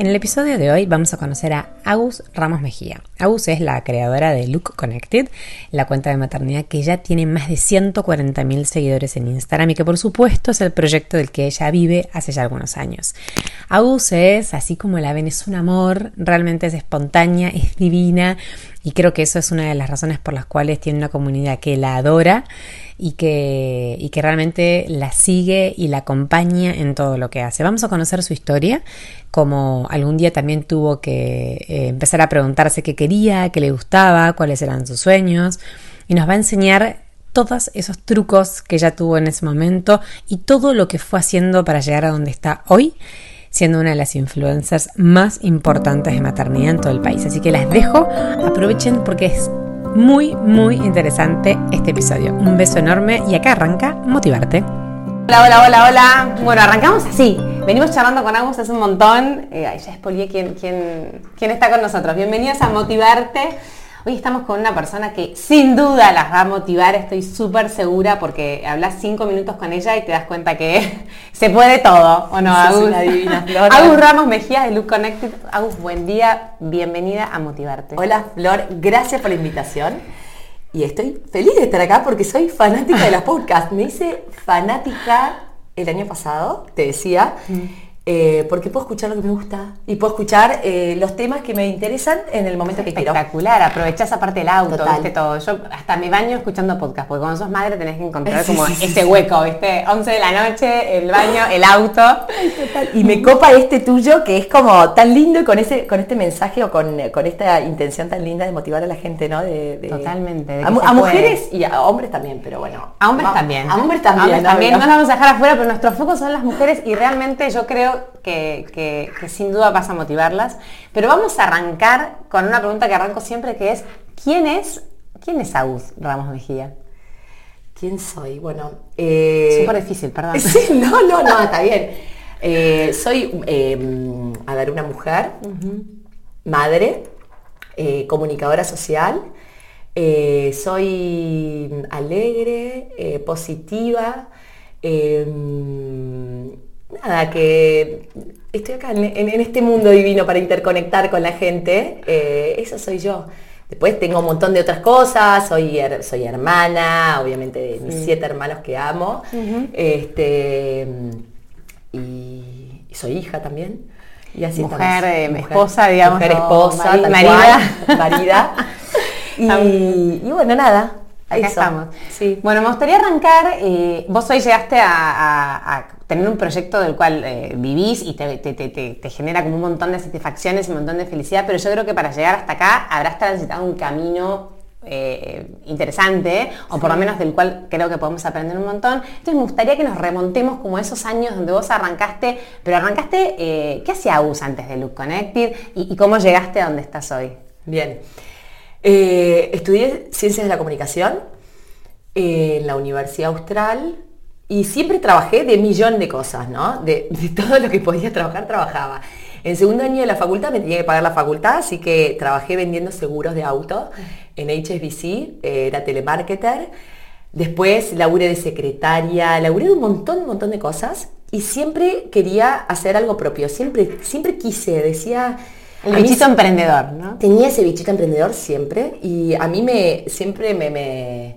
En el episodio de hoy vamos a conocer a Agus Ramos Mejía. Agus es la creadora de Look Connected, la cuenta de maternidad que ya tiene más de 140.000 seguidores en Instagram y que por supuesto es el proyecto del que ella vive hace ya algunos años. Agus es, así como la ven, es un amor, realmente es espontánea, es divina y creo que eso es una de las razones por las cuales tiene una comunidad que la adora y que, y que realmente la sigue y la acompaña en todo lo que hace. Vamos a conocer su historia, como algún día también tuvo que eh, empezar a preguntarse qué quería, qué le gustaba, cuáles eran sus sueños, y nos va a enseñar todos esos trucos que ella tuvo en ese momento y todo lo que fue haciendo para llegar a donde está hoy siendo una de las influencers más importantes de maternidad en todo el país. Así que las dejo, aprovechen porque es muy, muy interesante este episodio. Un beso enorme y acá arranca Motivarte. Hola, hola, hola, hola. Bueno, arrancamos así. Venimos charlando con Agus hace un montón. Eh, ya expolié quién, quién, quién está con nosotros. Bienvenidos a Motivarte. Hoy estamos con una persona que sin duda las va a motivar, estoy súper segura porque hablas cinco minutos con ella y te das cuenta que se puede todo, ¿o no, Agus? divina Agus Ramos Mejía de Look Connected. Agus, buen día, bienvenida a Motivarte. Hola Flor, gracias por la invitación. Y estoy feliz de estar acá porque soy fanática de los podcasts. Me hice fanática el año pasado, te decía. Mm. Eh, porque puedo escuchar lo que me gusta y puedo escuchar eh, los temas que me interesan en el momento que quiero. Espectacular, aprovechás aparte el auto, ¿viste? todo. Yo hasta me baño escuchando podcast, porque cuando sos madre tenés que encontrar como ese hueco, ¿viste? 11 de la noche, el baño, el auto. Y me copa este tuyo que es como tan lindo y con ese con este mensaje o con, esta intención tan linda de motivar a la gente, ¿no? De, Totalmente. a, mujeres y a hombres también, pero bueno. A hombres también. A hombres también. también. No nos vamos a dejar afuera, pero nuestro foco son las mujeres y realmente yo creo que, sin duda vas a motivarlas. Pero vamos a arrancar con una pregunta que arranco siempre, que es, ¿quién es, quién es Agus Ramos Mejía? ¿Quién soy? Bueno... Eh, Súper difícil, perdón. no, no, no, está bien. Eh, soy, em, a ver, una mujer, madre, eh, comunicadora social, soy alegre, positiva, em, nada, que estoy acá en, este mundo divino para interconectar con la gente, eh, eso soy yo. Después tengo un montón de otras cosas, soy, soy hermana, obviamente de mis siete hermanos que amo, este, y, soy hija también. Y así mujer, eh, esposa, digamos. Mujer, esposa, marida. y, y bueno, nada, Ahí estamos. Sí. Bueno, me gustaría arrancar, eh, vos hoy llegaste a, tener un proyecto del cual eh, vivís y te, genera como un montón de satisfacciones y un montón de felicidad, pero yo creo que para llegar hasta acá habrás transitado un camino eh, interesante, o por lo menos del cual creo que podemos aprender un montón. Entonces me gustaría que nos remontemos como esos años donde vos arrancaste, pero arrancaste, ¿qué hacía US antes de Look Connected y, y cómo llegaste a donde estás hoy? Bien. Eh, estudié Ciencias de la Comunicación en la Universidad Austral y siempre trabajé de millón de cosas, ¿no? De, todo lo que podía trabajar, trabajaba. En segundo año de la facultad me tenía que pagar la facultad, así que trabajé vendiendo seguros de auto en HSBC, eh, era telemarketer. Después laburé de secretaria, laburé de un montón, un montón de cosas y siempre quería hacer algo propio, siempre, siempre quise, decía, el bichito emprendedor, ¿no? Tenía ese bichito emprendedor siempre y a mí me siempre me, me,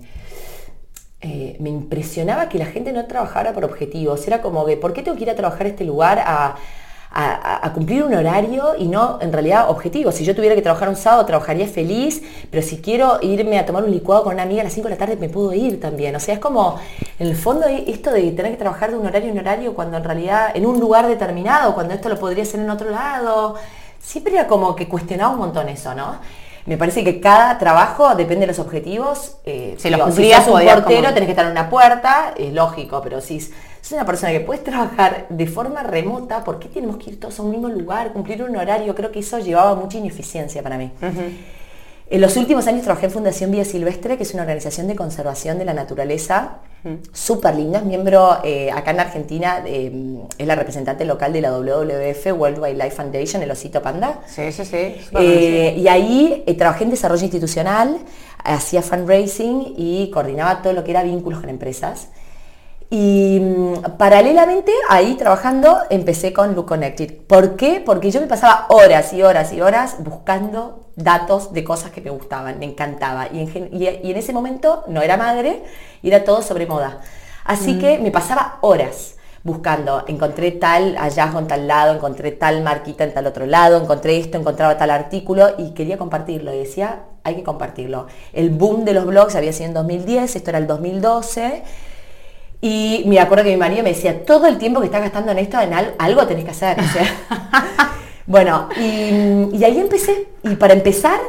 eh, me, impresionaba que la gente no trabajara por objetivos. Era como que, ¿por qué tengo que ir a trabajar a este lugar a, cumplir un horario y no en realidad objetivos? Si yo tuviera que trabajar un sábado, trabajaría feliz, pero si quiero irme a tomar un licuado con una amiga a las 5 de la tarde, me puedo ir también. O sea, es como, en el fondo, esto de tener que trabajar de un horario en horario cuando en realidad, en un lugar determinado, cuando esto lo podría hacer en otro lado siempre era como que cuestionaba un montón eso, ¿no? Me parece que cada trabajo depende de los objetivos. Eh, si los cumplías, si un portero, tenés que estar en una puerta, es lógico, pero si sos una persona que puedes trabajar de forma remota, ¿por qué tenemos que ir todos a un mismo lugar, cumplir un horario? Creo que eso llevaba mucha ineficiencia para mí. En los últimos años trabajé en Fundación Vía Silvestre, que es una organización de conservación de la naturaleza súper linda. Es miembro eh, acá en Argentina, eh, es la representante local de la WWF, World Wildlife Foundation, el Osito Panda. Sí, sí, sí. Eh, y ahí trabajé en desarrollo institucional, hacía fundraising y coordinaba todo lo que era vínculos con empresas. Y mm, paralelamente ahí trabajando empecé con Look Connected. ¿Por qué? Porque yo me pasaba horas y horas y horas buscando datos de cosas que me gustaban, me encantaba. Y en, ese momento no era madre era todo sobre moda. Así mm. que me pasaba horas buscando, encontré tal hallazgo en tal lado, encontré tal marquita en tal otro lado, encontré esto, encontraba tal artículo y quería compartirlo. Y decía, hay que compartirlo. El boom de los blogs había sido en 2010, esto era el 2012 y me acuerdo que mi marido me decía, todo el tiempo que estás gastando en esto, en algo tenés que hacer. bueno, y, ahí empecé. Y para empezar,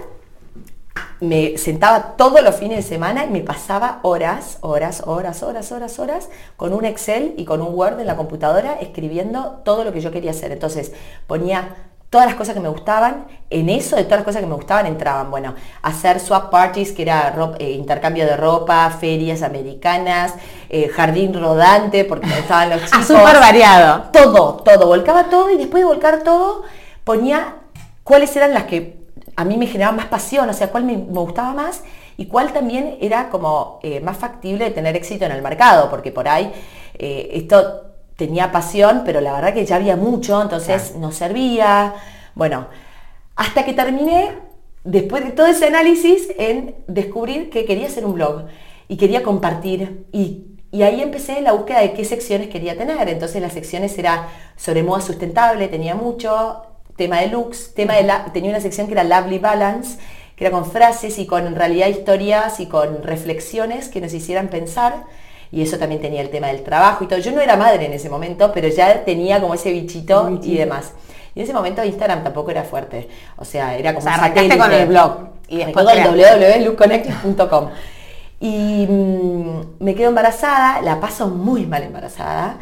me sentaba todos los fines de semana y me pasaba horas, horas, horas, horas, horas, horas con un Excel y con un Word en la computadora escribiendo todo lo que yo quería hacer. Entonces ponía todas las cosas que me gustaban, en eso de todas las cosas que me gustaban entraban, bueno, hacer swap parties, que era eh, intercambio de ropa, ferias americanas, eh, jardín rodante, porque estaban los chicos. Súper variado. Todo, todo, volcaba todo y después de volcar todo ponía cuáles eran las que a mí me generaban más pasión, o sea, cuál me, gustaba más y cuál también era como eh, más factible de tener éxito en el mercado, porque por ahí esto tenía pasión, pero la verdad que ya había mucho, entonces no servía. Bueno, hasta que terminé, después de todo ese análisis, en descubrir que quería hacer un blog y quería compartir. Y, ahí empecé la búsqueda de qué secciones quería tener. Entonces las secciones era sobre moda sustentable, tenía mucho, tema de looks, tema de la, tenía una sección que era Lovely Balance, que era con frases y con en realidad historias y con reflexiones que nos hicieran pensar y eso también tenía el tema del trabajo y todo. Yo no era madre en ese momento, pero ya tenía como ese bichito, y demás. Y en ese momento Instagram tampoco era fuerte. O sea, era como... O sea, con el blog. Y después con www.lookconnect.com. Y mm, me quedo embarazada, la paso muy mal embarazada.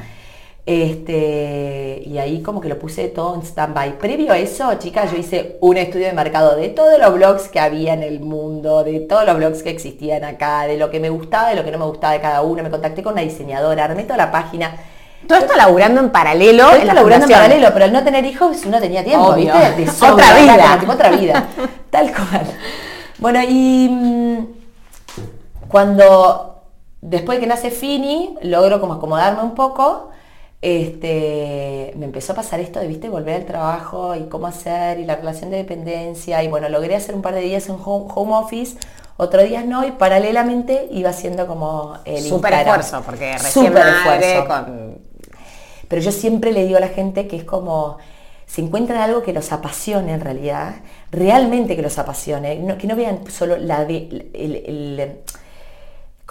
Este, y ahí como que lo puse todo en stand-by. Previo a eso, chicas, yo hice un estudio de mercado de todos los blogs que había en el mundo, de todos los blogs que existían acá, de lo que me gustaba, de lo que no me gustaba de cada uno. Me contacté con una diseñadora, armé toda la página. Todo esto laburando en paralelo. Todo esto laburando en paralelo, pero al no tener hijos uno tenía tiempo, ¿viste? De otra vida. otra vida. Tal cual. Bueno, y mm, cuando después de que nace Fini, logro como acomodarme un poco este, me empezó a pasar esto de, viste, volver al trabajo y cómo hacer y la relación de dependencia y bueno, logré hacer un par de días en home, office, otros días no y paralelamente iba haciendo como el Súper esfuerzo, porque recién esfuerzo. Con... Pero yo siempre le digo a la gente que es como, si encuentran algo que los apasione en realidad, realmente que los apasione, que no vean solo la de, el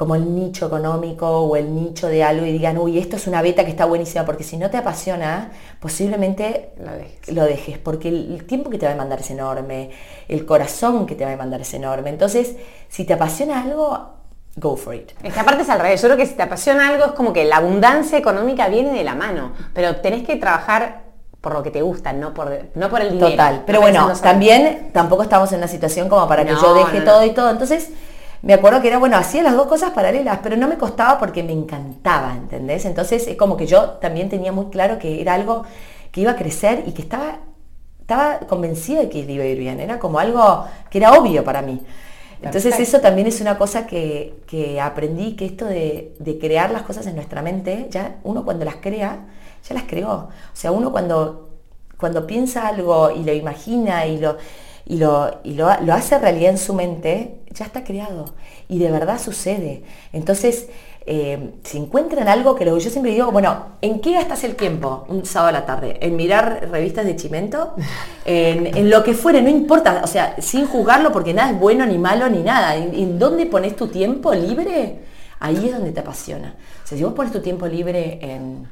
como el nicho económico o el nicho de algo y digan, uy, esto es una beta que está buenísima, porque si no te apasiona, posiblemente lo dejes. porque el, tiempo que te va a mandar es enorme, el corazón que te va a mandar es enorme. Entonces, si te apasiona algo, go for it. Es que aparte es al revés, yo creo que si te apasiona algo es como que la abundancia económica viene de la mano, pero tenés que trabajar por lo que te gusta, no por, no por el dinero. Total, pero bueno, también tampoco estamos en una situación como para que yo deje todo y todo, entonces me acuerdo que era, bueno, hacía las dos cosas paralelas, pero no me costaba porque me encantaba, ¿entendés? Entonces es como que yo también tenía muy claro que era algo que iba a crecer y que estaba, estaba convencida de que iba a ir bien, era como algo que era obvio para mí. Entonces eso también es una cosa que, aprendí, que esto de, de, crear las cosas en nuestra mente, ya uno cuando las crea, ya las creó. O sea, uno cuando, cuando piensa algo y lo imagina y lo y, lo, lo, hace realidad en su mente, ya está creado. Y de verdad sucede. Entonces, eh, si encuentran algo que lo, yo siempre digo, bueno, ¿en qué gastas el tiempo un sábado a la tarde? ¿En mirar revistas de chimento? En, lo que fuere, no importa, o sea, sin juzgarlo porque nada es bueno ni malo ni nada. ¿En, dónde pones tu tiempo libre? Ahí es donde te apasiona. O sea, si vos pones tu tiempo libre en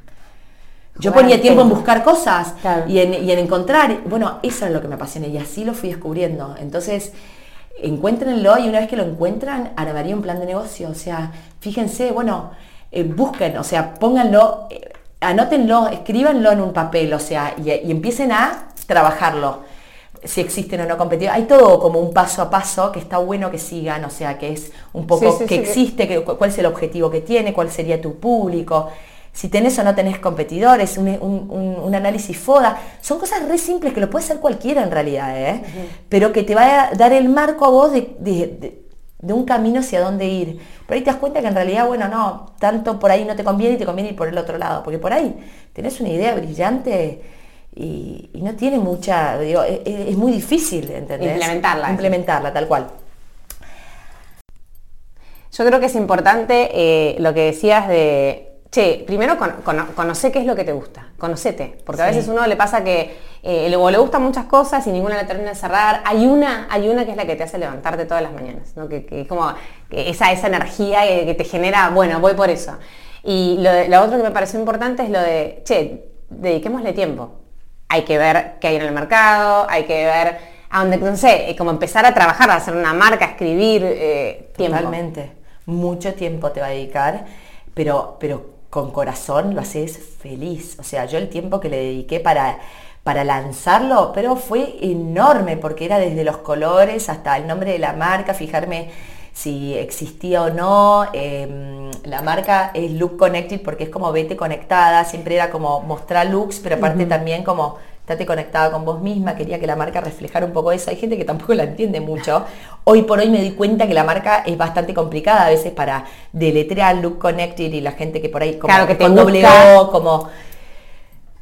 yo ponía tiempo en buscar cosas y, en, encontrar. Bueno, eso es lo que me apasiona y así lo fui descubriendo. Entonces, encuéntrenlo y una vez que lo encuentran, armaría un plan de negocio. O sea, fíjense, bueno, eh, busquen, o sea, pónganlo, eh, anótenlo, escríbanlo en un papel, o sea, y, empiecen a trabajarlo. si existen o no competidores. Hay todo como un paso a paso que está bueno que sigan, o sea, que es un poco que existe, cuál es el objetivo que tiene, cuál sería tu público, si tenés o no tenés competidores, un, análisis FODA. Son cosas re simples que lo puede hacer cualquiera en realidad, ¿eh? pero que te va a dar el marco a vos de, un camino hacia dónde ir. Pero ahí te das cuenta que en realidad, bueno, no, tanto por ahí no te conviene y te conviene ir por el otro lado, porque por ahí tenés una idea brillante y, no tiene mucha, digo, es, es muy difícil, ¿entendés? Implementarla. Implementarla, tal cual. Yo creo que es importante eh, lo que decías de Che, primero conoce qué es lo que te gusta, conocete, porque a veces uno le pasa que eh, le gustan muchas cosas y ninguna le termina de cerrar. Hay una, hay una que es la que te hace levantarte todas las mañanas, ¿no? que, es como esa, esa energía que, te genera, bueno, voy por eso. Y lo, otro que me pareció importante es lo de, che, dediquémosle tiempo. Hay que ver qué hay en el mercado, hay que ver a dónde, no sé, como empezar a trabajar, a hacer una marca, a escribir, eh, tiempo. Totalmente. Mucho tiempo te va a dedicar, pero, pero con corazón lo haces feliz. O sea, yo el tiempo que le dediqué para, para lanzarlo, pero fue enorme porque era desde los colores hasta el nombre de la marca, fijarme si existía o no. Em, la marca es Look Connected porque es como vete conectada, siempre era como mostrar looks, pero aparte también como estate conectada con vos misma, quería que la marca reflejara un poco eso. Hay gente que tampoco la entiende mucho. Hoy por hoy me di cuenta que la marca es bastante complicada a veces para deletrear Look Connected y la gente que por ahí como que con doble O, como...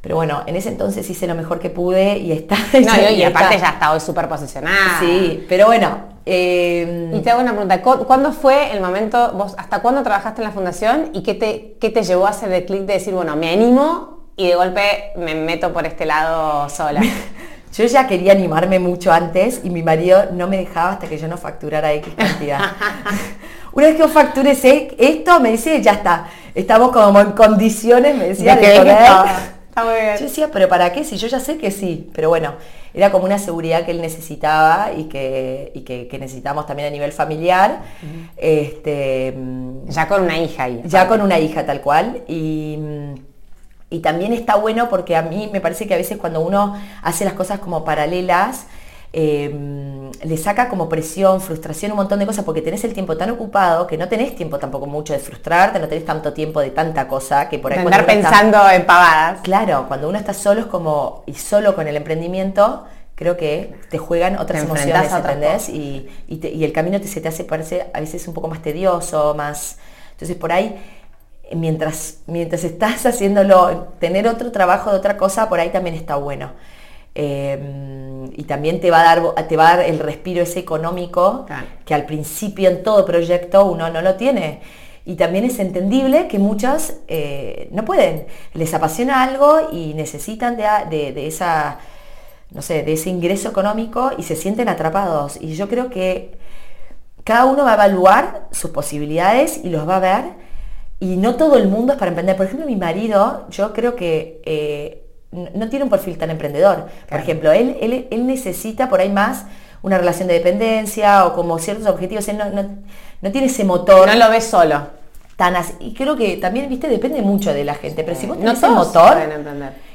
Pero bueno, en ese entonces hice lo mejor que pude y está. No, y, aparte ya está hoy súper posicionada. Sí, pero bueno. Em, y te hago una pregunta, ¿cuándo fue el momento, vos hasta cuándo trabajaste en la fundación y qué te, qué te llevó a hacer el clic de decir, bueno, me animo y de golpe me meto por este lado sola. Yo ya quería animarme mucho antes y mi marido no me dejaba hasta que yo no facturara X cantidad. Una vez que yo facture esto, me dice, ya está, estamos como en condiciones, me decía, de, Yo decía, pero ¿para qué? Si yo ya sé que sí. Pero bueno, era como una seguridad que él necesitaba y que, y que, necesitamos también a nivel familiar. este, ya con una hija. ya con una hija tal cual. Y y también está bueno porque a mí me parece que a veces cuando uno hace las cosas como paralelas, em, le saca como presión, frustración, un montón de cosas, porque tenés el tiempo tan ocupado que no tenés tiempo tampoco mucho de frustrarte, no tenés tanto tiempo de tanta cosa que por ahí... andar pensando en pavadas. Claro, cuando uno está solo es como, y solo con el emprendimiento, creo que te juegan otras emociones, ¿entendés? Y, y, el camino te, se te hace, parece a veces un poco más tedioso, más... Entonces por ahí mientras, mientras estás haciéndolo, tener otro trabajo de otra cosa, por ahí también está bueno. Em, y también te va, a dar, te va a dar el respiro ese económico que al principio en todo proyecto uno no lo tiene. Y también es entendible que muchas eh, no pueden. Les apasiona algo y necesitan de, esa, no sé, de ese ingreso económico y se sienten atrapados. Y yo creo que cada uno va a evaluar sus posibilidades y los va a ver y no todo el mundo es para emprender. Por ejemplo, mi marido, yo creo que eh, no tiene un perfil tan emprendedor. Por ejemplo, él, él, necesita por ahí más una relación de dependencia o como ciertos objetivos. Él no, tiene ese motor. No lo ves solo. Tan así. Y creo que también, viste, depende mucho de la gente. Pero si vos tenés el motor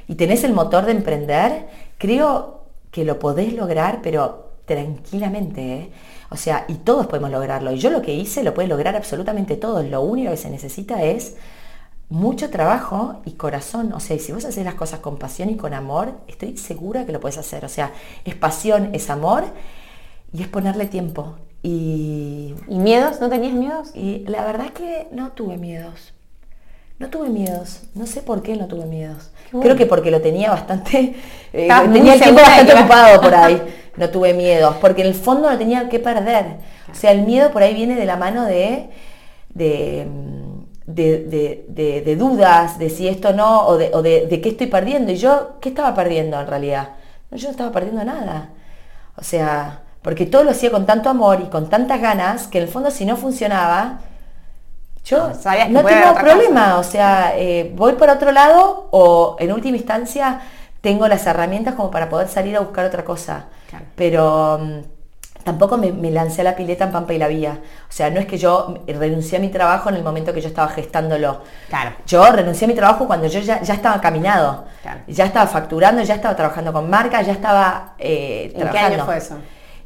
y tenés el motor de emprender, creo que lo podés lograr, pero tranquilamente. ¿eh? O sea, y todos podemos lograrlo. Y yo lo que hice lo puede lograr absolutamente todos. Lo único que se necesita es mucho trabajo y corazón. O sea, si vos haces las cosas con pasión y con amor, estoy segura que lo puedes hacer. O sea, es pasión, es amor y es ponerle tiempo. Y, ¿Y miedos? ¿No tenías miedos? Y la verdad es que no tuve miedos. No tuve miedos. No sé por qué no tuve miedos. Creo que porque lo tenía bastante... Eh, tenía el tiempo bastante ocupado por ahí. no tuve miedo, porque en el fondo no tenía que perder. O sea, el miedo por ahí viene de la mano de, de, de, dudas, de si esto no, o, de, de, qué estoy perdiendo. Y yo, ¿qué estaba perdiendo en realidad? No, yo no estaba perdiendo nada. O sea, porque todo lo hacía con tanto amor y con tantas ganas, que en el fondo si no funcionaba, yo no, tengo problema. O sea, eh, voy por otro lado o en última instancia tengo las herramientas como para poder salir a buscar otra cosa. Pero mm, tampoco me, lancé a la pileta en Pampa y la Vía. O sea, no es que yo renuncié a mi trabajo en el momento que yo estaba gestándolo. Claro. Yo renuncié a mi trabajo cuando yo ya, estaba caminado. Ya estaba facturando, ya estaba trabajando con marcas, ya estaba eh, ¿En qué año fue eso?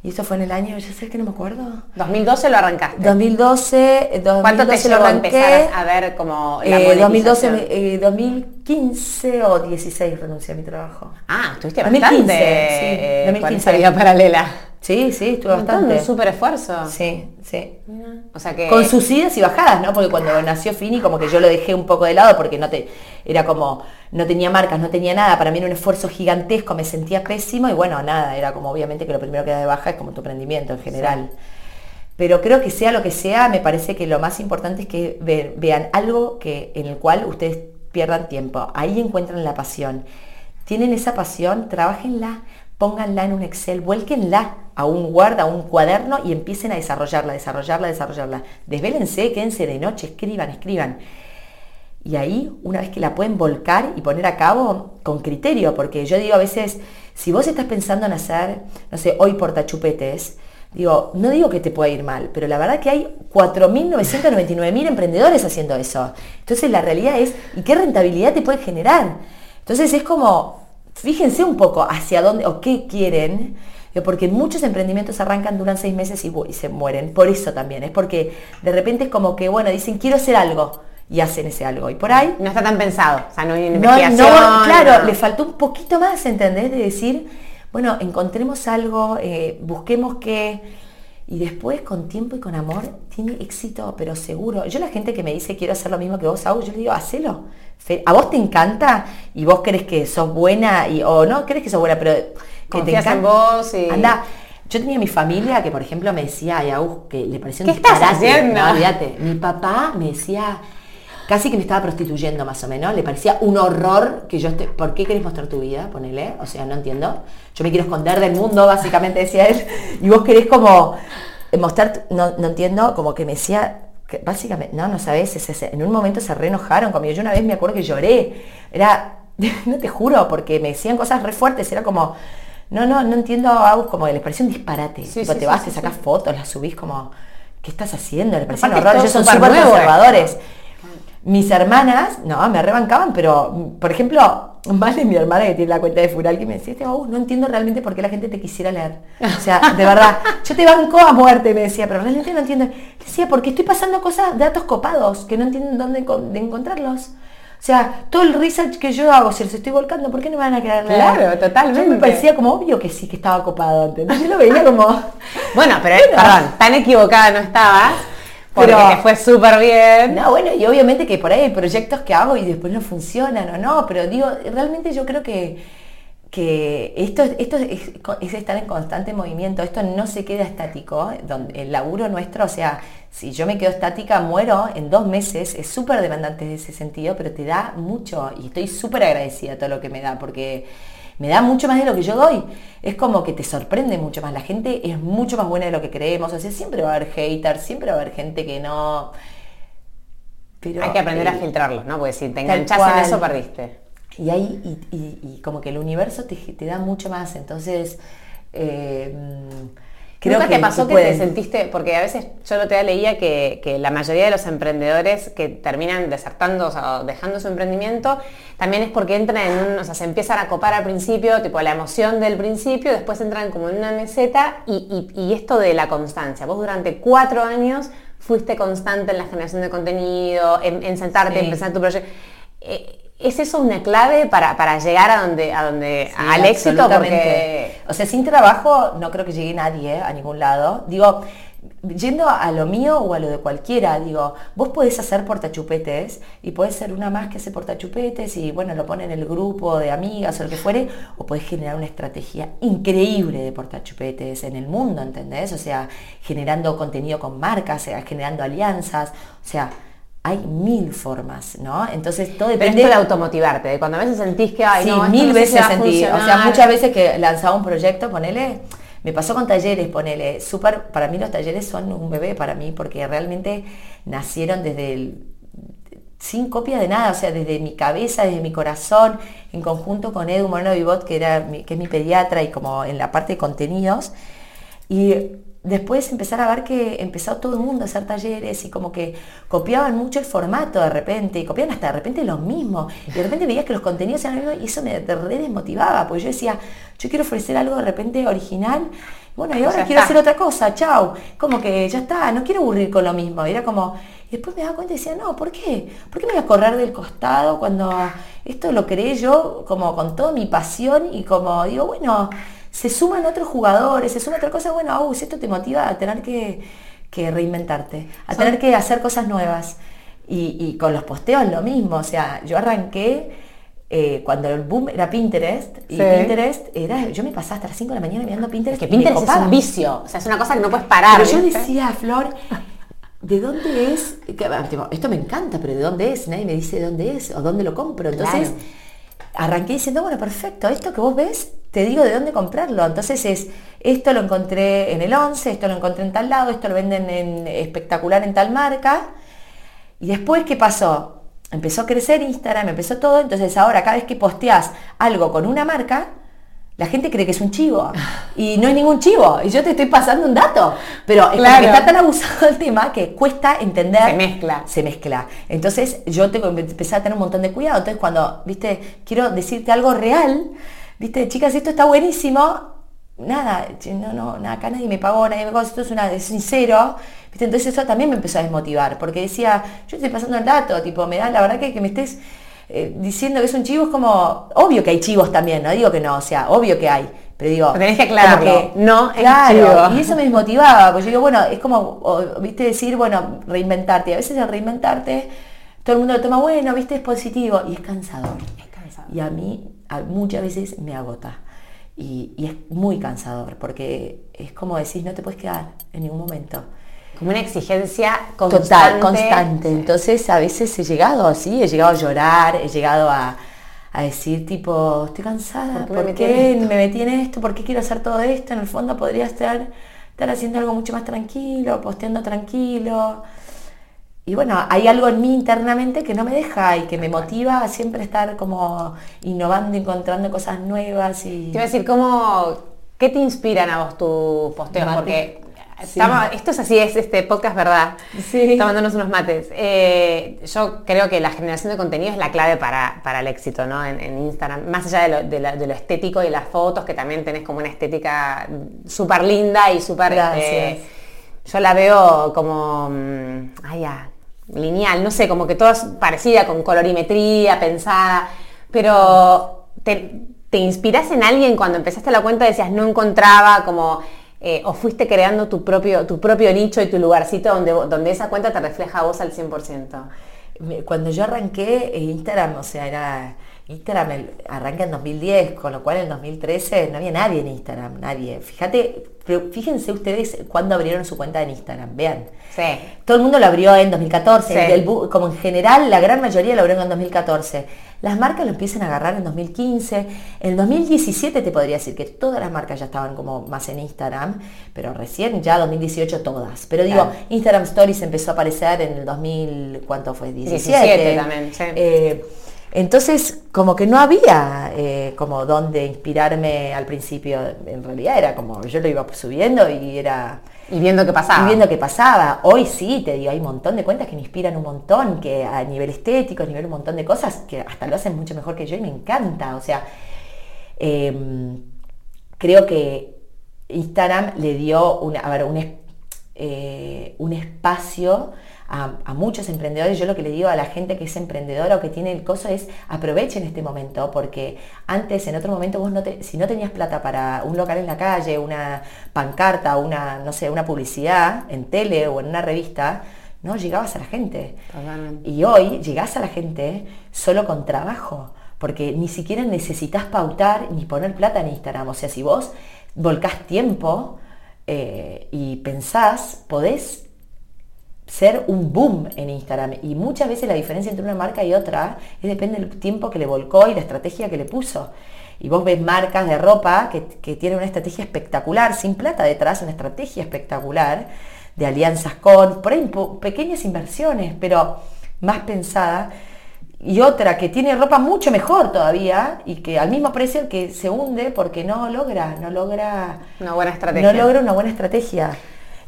Y eso fue en el año, yo sé que no me acuerdo. 2012 lo arrancaste. 2012, 2012 ¿Cuánto te llevó a empezar a ver como la eh, 2012, eh, 2015 o 16 renuncié a mi trabajo. Ah, estuviste 2015, bastante sí, eh, 2015. vida paralela. Sí, sí, estuve bastante. Un súper esfuerzo. Sí, sí. O sea que... Con sus idas y bajadas, ¿no? Porque cuando nació Fini como que yo lo dejé un poco de lado porque no te era como no tenía marcas, no tenía nada, para mí era un esfuerzo gigantesco, me sentía pésimo y bueno, nada, era como obviamente que lo primero que da de baja es como tu emprendimiento en general. Pero creo que sea lo que sea, me parece que lo más importante es que vean algo que, en el cual ustedes pierdan tiempo. Ahí encuentran la pasión. Tienen esa pasión, trabajenla, pónganla en un Excel, vuélquenla a un Word, a un cuaderno y empiecen a desarrollarla, desarrollarla, desarrollarla. Desvélense, quédense de noche, escriban, escriban. Y ahí, una vez que la pueden volcar y poner a cabo con criterio, porque yo digo a veces, si vos estás pensando en hacer, no sé, hoy portachupetes, digo, no digo que te pueda ir mal, pero la verdad que hay 4.999.000 emprendedores haciendo eso. Entonces la realidad es, ¿y qué rentabilidad te puede generar? Entonces es como, fíjense un poco hacia dónde o qué quieren, porque muchos emprendimientos arrancan, duran seis meses y, y se mueren. Por eso también, es porque de repente es como que, bueno, dicen, quiero hacer algo y hacen ese algo. Y por ahí... No está tan pensado, o sea, no hay investigación. claro, le faltó un poquito más, ¿entendés? De decir, bueno, encontremos algo, eh, busquemos qué... Y después, con tiempo y con amor, tiene éxito, pero seguro. Yo la gente que me dice, quiero hacer lo mismo que vos, hago, yo le digo, hacelo. A vos te encanta y vos crees que sos buena, y, o no crees que sos buena, pero que te encanta. en vos y... Anda, yo tenía mi familia que, por ejemplo, me decía, ay, que le pareció un ¿Qué estás haciendo? No, olvídate. Mi papá me decía, casi que me estaba prostituyendo más o menos, le parecía un horror que yo esté, ¿por qué querés mostrar tu vida? Ponele, o sea, no entiendo. Yo me quiero esconder del mundo, básicamente decía él, y vos querés como mostrar, no, entiendo, como que me decía, que básicamente, no, no sabes, en un momento se re enojaron conmigo, yo una vez me acuerdo que lloré, era, no te juro, porque me decían cosas re fuertes, era como, no, no, no entiendo a como les pareció un disparate, te vas, te sacas fotos, las subís como, ¿qué estás haciendo? Le parecía un horror, ellos son súper conservadores. Mis hermanas, no, me rebancaban, pero, por ejemplo, Vale, mi hermana que tiene la cuenta de Fural, que me decía, oh, no entiendo realmente por qué la gente te quisiera leer. O sea, de verdad, yo te banco a muerte, me decía, pero realmente no entiendo. Decía, porque estoy pasando cosas, datos copados, que no entienden dónde de encontrarlos. O sea, todo el research que yo hago, si los estoy volcando, ¿por qué no me van a querer leer? Claro, totalmente. me parecía como obvio que sí, que estaba copado. ¿entendés? Yo lo veía como... bueno, pero, perdón, tan equivocada no estabas porque pero, fue súper bien. No, bueno, y obviamente que por ahí hay proyectos que hago y después no funcionan o no, pero digo, realmente yo creo que, que esto, esto es, estar en constante movimiento, esto no se queda estático, donde el laburo nuestro, o sea, si yo me quedo estática, muero en dos meses, es súper demandante en ese sentido, pero te da mucho y estoy súper agradecida a todo lo que me da, porque me da mucho más de lo que yo doy. Es como que te sorprende mucho más. La gente es mucho más buena de lo que creemos. O sea, siempre va a haber haters, siempre va a haber gente que no. Pero, Hay que aprender a filtrarlos, ¿no? Porque si te enganchas en eso, perdiste. Y ahí, y, como que el universo te, te da mucho más. Entonces. Eh, Creo ¿Nunca te pasó que, te sentiste, porque a veces yo lo te leía que, la mayoría de los emprendedores que terminan desertando o dejando su emprendimiento, también es porque entran en un, o sea, se empiezan a copar al principio, tipo la emoción del principio, después entran como en una meseta y, esto de la constancia. Vos durante cuatro años fuiste constante en la generación de contenido, en, sentarte, en empezar tu proyecto. Eh, ¿Es eso una clave para, llegar a donde, a donde al éxito? Porque... O sea, sin trabajo no creo que llegue nadie a ningún lado. Digo, yendo a lo mío o a lo de cualquiera, digo, vos podés hacer portachupetes y podés ser una más que hace portachupetes y bueno, lo pone en el grupo de amigas o lo que fuere, o podés generar una estrategia increíble de portachupetes en el mundo, ¿entendés? O sea, generando contenido con marcas, generando alianzas, o sea, hay mil formas, ¿no? Entonces todo depende. Pero esto de automotivarte, de cuando a veces sentís que hay, sí, mil veces sentí. O sea, muchas veces que lanzaba un proyecto, ponele, me pasó con talleres, ponele, súper, para mí los talleres son un bebé para mí, porque realmente nacieron desde el sin copia de nada, o sea, desde mi cabeza, desde mi corazón, en conjunto con Edu Moreno Vivot, que, era que es mi pediatra y como en la parte de contenidos. Y después empezar a ver que empezó todo el mundo a hacer talleres y como que copiaban mucho el formato de repente, y copiaban hasta de repente lo mismo. Y de repente veías que los contenidos eran lo mismo y eso me re desmotivaba, porque yo decía, yo quiero ofrecer algo de repente original. Bueno, y ahora quiero hacer otra cosa, chao. Como que ya está, no quiero aburrir con lo mismo. era como, y después me daba cuenta y decía, no, ¿por qué? ¿Por qué me voy a correr del costado cuando esto lo creé yo como con toda mi pasión y como digo, bueno, se suman otros jugadores, se suma otra cosa, bueno, si esto te motiva a tener que, reinventarte, a tener que hacer cosas nuevas. Y, con los posteos lo mismo, o sea, yo arranqué eh, cuando el boom era Pinterest, y Pinterest era, yo me pasaba hasta las 5 de la mañana mirando Pinterest. que Pinterest es un vicio, o sea, es una cosa que no puedes parar. Pero yo decía, Flor, ¿de dónde es? esto me encanta, pero ¿de dónde es? Nadie me dice de dónde es o dónde lo compro. Entonces, arranqué diciendo, bueno, perfecto, esto que vos ves, te digo de dónde comprarlo. Entonces es, esto lo encontré en el 11, esto lo encontré en tal lado, esto lo venden en espectacular en tal marca. Y después, ¿qué pasó? Empezó a crecer Instagram, empezó todo, entonces ahora cada vez que posteas algo con una marca, la gente cree que es un chivo y no es ningún chivo y yo te estoy pasando un dato, pero es que está tan abusado el tema que cuesta entender. Se mezcla. Se mezcla. Entonces yo tengo que empezar a tener un montón de cuidado. Entonces cuando, viste, quiero decirte algo real, viste, chicas, esto está buenísimo, nada, no, no, acá nadie me pagó, nadie me pagó, esto es, una, es sincero. ¿viste? Entonces eso también me empezó a desmotivar, porque decía, yo estoy pasando el dato, tipo, me da la verdad que, que me estés eh, diciendo que es un chivo es como, obvio que hay chivos también, no digo que no, o sea, obvio que hay, pero digo... tenés que aclararlo, no claro, y eso me desmotivaba, porque yo digo, bueno, es como, viste, decir, bueno, reinventarte, y a veces el reinventarte, todo el mundo lo toma, bueno, viste, es positivo, y es cansador. Es cansador. Y a mí muchas veces me agota. Y, y, es muy cansador, porque es como decís, no te puedes quedar en ningún momento. Como una exigencia constante. Total, constante. Entonces a veces he llegado así, he llegado a llorar, he llegado a, decir tipo, estoy cansada, ¿por qué, me, metí en esto? ¿Por qué quiero hacer todo esto? En el fondo podría estar, estar haciendo algo mucho más tranquilo, posteando tranquilo. Y bueno, hay algo en mí internamente que no me deja y que me motiva a siempre estar como innovando, encontrando cosas nuevas y... A decir, ¿cómo, ¿qué te inspiran a vos tus posteos? Porque esto es así, es este podcast, ¿verdad? Sí. Tomándonos unos mates. Eh, yo creo que la generación de contenido es la clave para, el éxito, ¿no? En, Instagram. Más allá de lo, estético y las fotos, que también tenés como una estética súper linda y súper... Eh, yo la veo como... Mm, ay, ya, lineal, no sé, como que todo parecida, con colorimetría, pensada. Pero... Te, ¿Te inspiras en alguien cuando empezaste la cuenta? Decías, no encontraba como eh, o fuiste creando tu propio, tu propio nicho y tu lugarcito donde, donde esa cuenta te refleja a vos al 100%? Cuando yo arranqué eh, Instagram, o sea, era Instagram arranca en 2010, con lo cual en 2013 no había nadie en Instagram, nadie. Fíjate, fíjense ustedes cuándo abrieron su cuenta en Instagram, vean. Sí. Todo el mundo lo abrió en 2014, como en general la gran mayoría lo abrió en 2014. Las marcas lo empiezan a agarrar en 2015. En 2017 te podría decir que todas las marcas ya estaban como más en Instagram, pero recién ya 2018 todas. Pero digo, Instagram Stories empezó a aparecer en el 2000, ¿cuánto fue? 17. también, sí. Eh, entonces, como que no había eh, como dónde inspirarme al principio. En realidad era como yo lo iba subiendo y era... Y viendo qué pasaba. Y viendo qué pasaba. Hoy sí, te digo, hay un montón de cuentas que me inspiran un montón, que a nivel estético, a nivel un montón de cosas, que hasta lo hacen mucho mejor que yo y me encanta. O sea, em, creo que Instagram le dio una, a ver, un, eh, un espacio a, muchos emprendedores, yo lo que le digo a la gente que es emprendedora o que tiene el coso es aprovechen este momento, porque antes, en otro momento, vos no te, si no tenías plata para un local en la calle, una pancarta, una, no sé, una publicidad en tele o en una revista, no llegabas a la gente. Y hoy llegás a la gente solo con trabajo, porque ni siquiera necesitas pautar ni poner plata en Instagram. O sea, si vos volcás tiempo eh, y pensás, podés ser un boom en Instagram. Y muchas veces la diferencia entre una marca y otra es depende del tiempo que le volcó y la estrategia que le puso. Y vos ves marcas de ropa que, que tienen una estrategia espectacular, sin plata detrás, una estrategia espectacular, de alianzas con, por ahí pequeñas inversiones, pero más pensada. Y otra que tiene ropa mucho mejor todavía y que al mismo precio que se hunde porque no logra, no logra una buena estrategia. No logra una buena estrategia.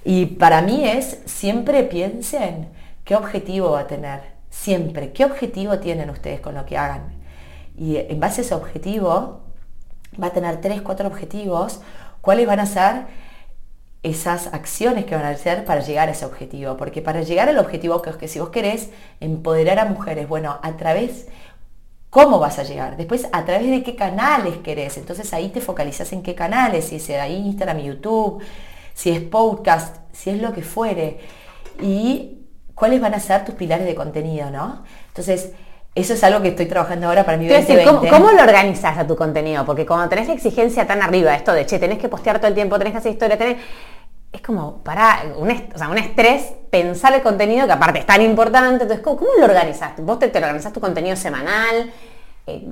Y para mí es, siempre piensen qué objetivo va a tener, siempre, qué objetivo tienen ustedes con lo que hagan. Y en base a ese objetivo, va a tener tres, cuatro objetivos, cuáles van a ser esas acciones que van a hacer para llegar a ese objetivo. Porque para llegar al objetivo que, que si vos querés empoderar a mujeres, bueno, a través, ¿cómo vas a llegar? Después, a través de qué canales querés. Entonces ahí te focalizas en qué canales, si ahí Instagram, YouTube, si es podcast, si es lo que fuere. Y cuáles van a ser tus pilares de contenido, ¿no? Entonces, eso es algo que estoy trabajando ahora para mi 2020. Decir, ¿cómo, lo organizas a tu contenido? Porque cuando tenés la exigencia tan arriba, esto de, che, tenés que postear todo el tiempo, tenés que hacer historia, tenés... Es como para un, un estrés pensar el contenido que aparte es tan importante. Entonces, ¿cómo, lo organizas? ¿Vos te, te organizás tu contenido semanal? Eh,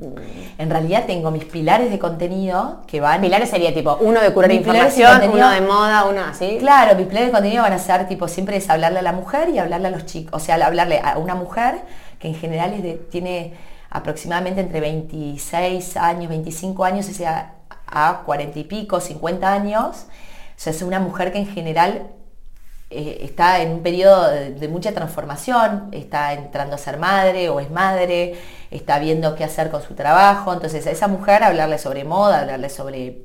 en realidad tengo mis pilares de contenido que van... Pilares sería tipo uno de curar información, uno de moda, uno así. Claro, mis pilares de contenido van a ser tipo siempre es hablarle a la mujer y hablarle a los chicos. O sea, hablarle a una mujer que en general tiene aproximadamente entre 26 años, 25 años, o sea, a 40 y pico, 50 años. O sea, es una mujer que en general eh, está en un periodo de, mucha transformación, está entrando a ser madre o es madre, está viendo qué hacer con su trabajo. Entonces, a esa mujer hablarle sobre moda, hablarle sobre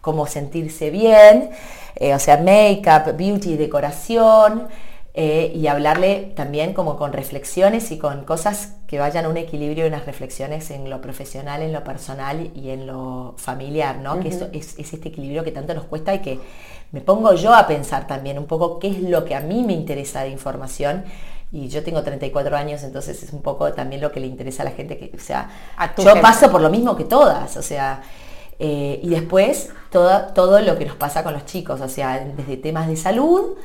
cómo sentirse bien, eh, o sea, make-up, beauty, decoración. Eh, y hablarle también como con reflexiones y con cosas que vayan a un equilibrio y unas reflexiones en lo profesional, en lo personal y en lo familiar, ¿no? Que eso es, este equilibrio que tanto nos cuesta y que me pongo yo a pensar también un poco qué es lo que a mí me interesa de información. Y yo tengo 34 años, entonces es un poco también lo que le interesa a la gente, que, o sea, yo paso por lo mismo que todas, o sea, eh, y después todo, todo lo que nos pasa con los chicos, o sea, desde temas de salud,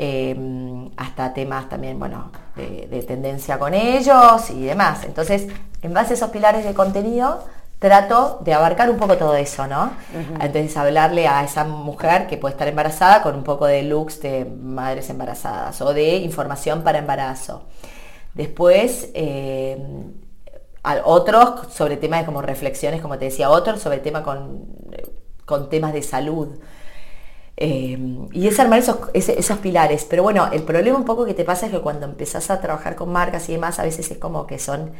Em, hasta temas también, bueno, de, tendencia con ellos y demás. Entonces, en base a esos pilares de contenido, trato de abarcar un poco todo eso, ¿no? Entonces, hablarle a esa mujer que puede estar embarazada con un poco de looks de madres embarazadas o de información para embarazo. Después, em, otros sobre temas de como reflexiones, como te decía, otros sobre temas con, con temas de salud. Em, y es armar esos, esos, pilares. Pero bueno, el problema un poco que te pasa es que cuando empezás a trabajar con marcas y demás, a veces es como que son...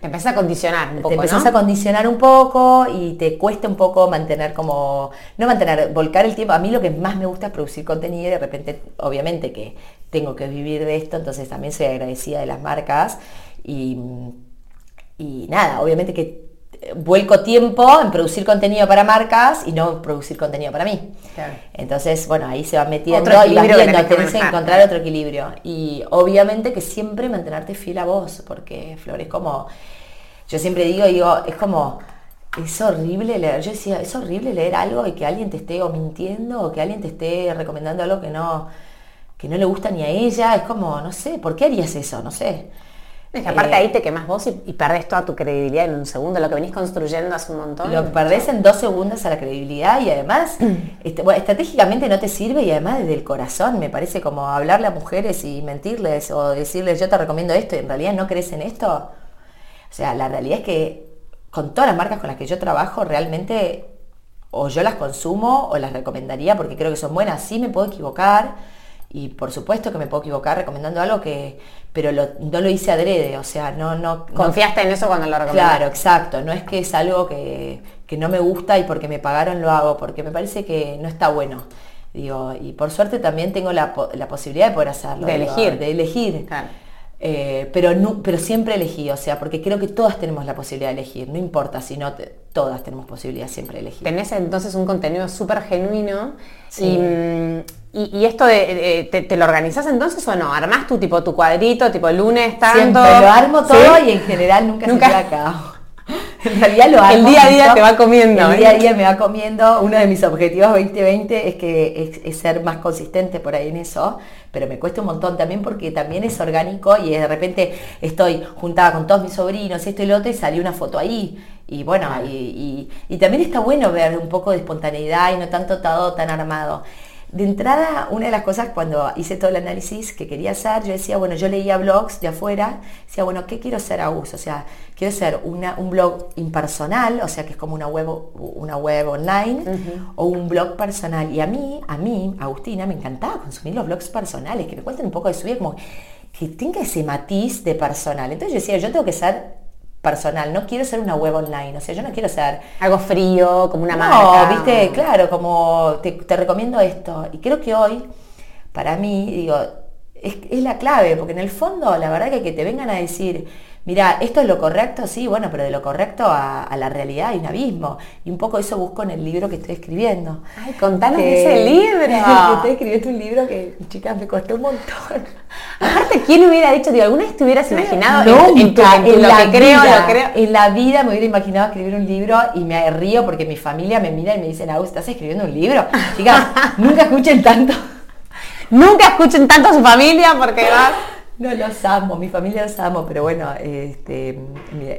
Te empezás a condicionar un poco, Te empezás a condicionar un poco y te cuesta un poco mantener como... No mantener, volcar el tiempo. A mí lo que más me gusta es producir contenido y de repente, obviamente que tengo que vivir de esto, entonces también soy agradecida de las marcas. Y, y nada, obviamente que vuelco tiempo en producir contenido para marcas y no producir contenido para mí. Entonces, bueno, ahí se va metiendo y vas viendo, tenés que encontrar otro equilibrio. Y obviamente que siempre mantenerte fiel a vos, porque Flor es como, yo siempre digo, digo, es como, es horrible leer, yo decía, es horrible leer algo y que alguien te esté o mintiendo o que alguien te esté recomendando algo que no, que no le gusta ni a ella, es como, no sé, ¿por qué harías eso? No sé. Es que aparte ahí te quemas vos y, y, perdés toda tu credibilidad en un segundo, lo que venís construyendo hace un montón. Lo perdés en dos segundos a la credibilidad y además, este, bueno, estratégicamente no te sirve y además desde el corazón, me parece como hablarle a mujeres y mentirles o decirles yo te recomiendo esto y en realidad no crees en esto. O sea, la realidad es que con todas las marcas con las que yo trabajo realmente o yo las consumo o las recomendaría porque creo que son buenas, sí me puedo equivocar y por supuesto que me puedo equivocar recomendando algo que, pero no lo hice adrede, o sea, no, no. ¿Confiaste en eso cuando lo recomendaste? Claro, exacto, no es que es algo que, no me gusta y porque me pagaron lo hago, porque me parece que no está bueno. Digo, y por suerte también tengo la, posibilidad de poder hacerlo. De elegir. De elegir. Eh, pero, no, pero siempre elegí, o sea, porque creo que todas tenemos la posibilidad de elegir, no importa si no, todas tenemos posibilidad siempre de elegir. Tenés entonces un contenido súper genuino y, y, esto de, te, lo organizas entonces o no? ¿Armás tu tipo tu cuadrito, tipo lunes, tanto? Siempre lo armo todo y en general nunca, nunca. se acá. En realidad lo armo. El día a día te va comiendo. El día a ¿eh? día me va comiendo. Uno de mis objetivos 2020 es que es, ser más consistente por ahí en eso, pero me cuesta un montón también porque también es orgánico y de repente estoy juntada con todos mis sobrinos, esto y lo otro, y salió una foto ahí. Y bueno, y, y, también está bueno ver un poco de espontaneidad y no tanto todo tan armado. De entrada, una de las cosas cuando hice todo el análisis que quería hacer, yo decía, bueno, yo leía blogs de afuera, decía, bueno, ¿qué quiero ser a O sea, quiero ser una, un blog impersonal, o sea, que es como una web, una web online, o un blog personal. Y a mí, a mí, Agustina, me encantaba consumir los blogs personales, que me cuenten un poco de su vida, como que tenga ese matiz de personal. Entonces yo decía, yo tengo que ser personal, no quiero ser una web online, o sea, yo no quiero ser... Algo frío, como una marca. No, viste, claro, como te, recomiendo esto. Y creo que hoy, para mí, digo, es, es, la clave, porque en el fondo, la verdad que que te vengan a decir, mira, esto es lo correcto, sí, bueno, pero de lo correcto a, la realidad hay un abismo. Y un poco eso busco en el libro que estoy escribiendo. Ay, contanos ese libro. que estoy escribiendo un libro que, chicas, me costó un montón. Aparte, ¿quién hubiera dicho, digo, alguna vez te hubieras imaginado Nunca, en, la que creo, lo creo? En la vida me hubiera imaginado escribir un libro y me río porque mi familia me mira y me dice, Agus, ¿estás escribiendo un libro? Chicas, nunca escuchen tanto. Nunca escuchen tanto a su familia porque va... No, los amo, mi familia los amo, pero bueno, este,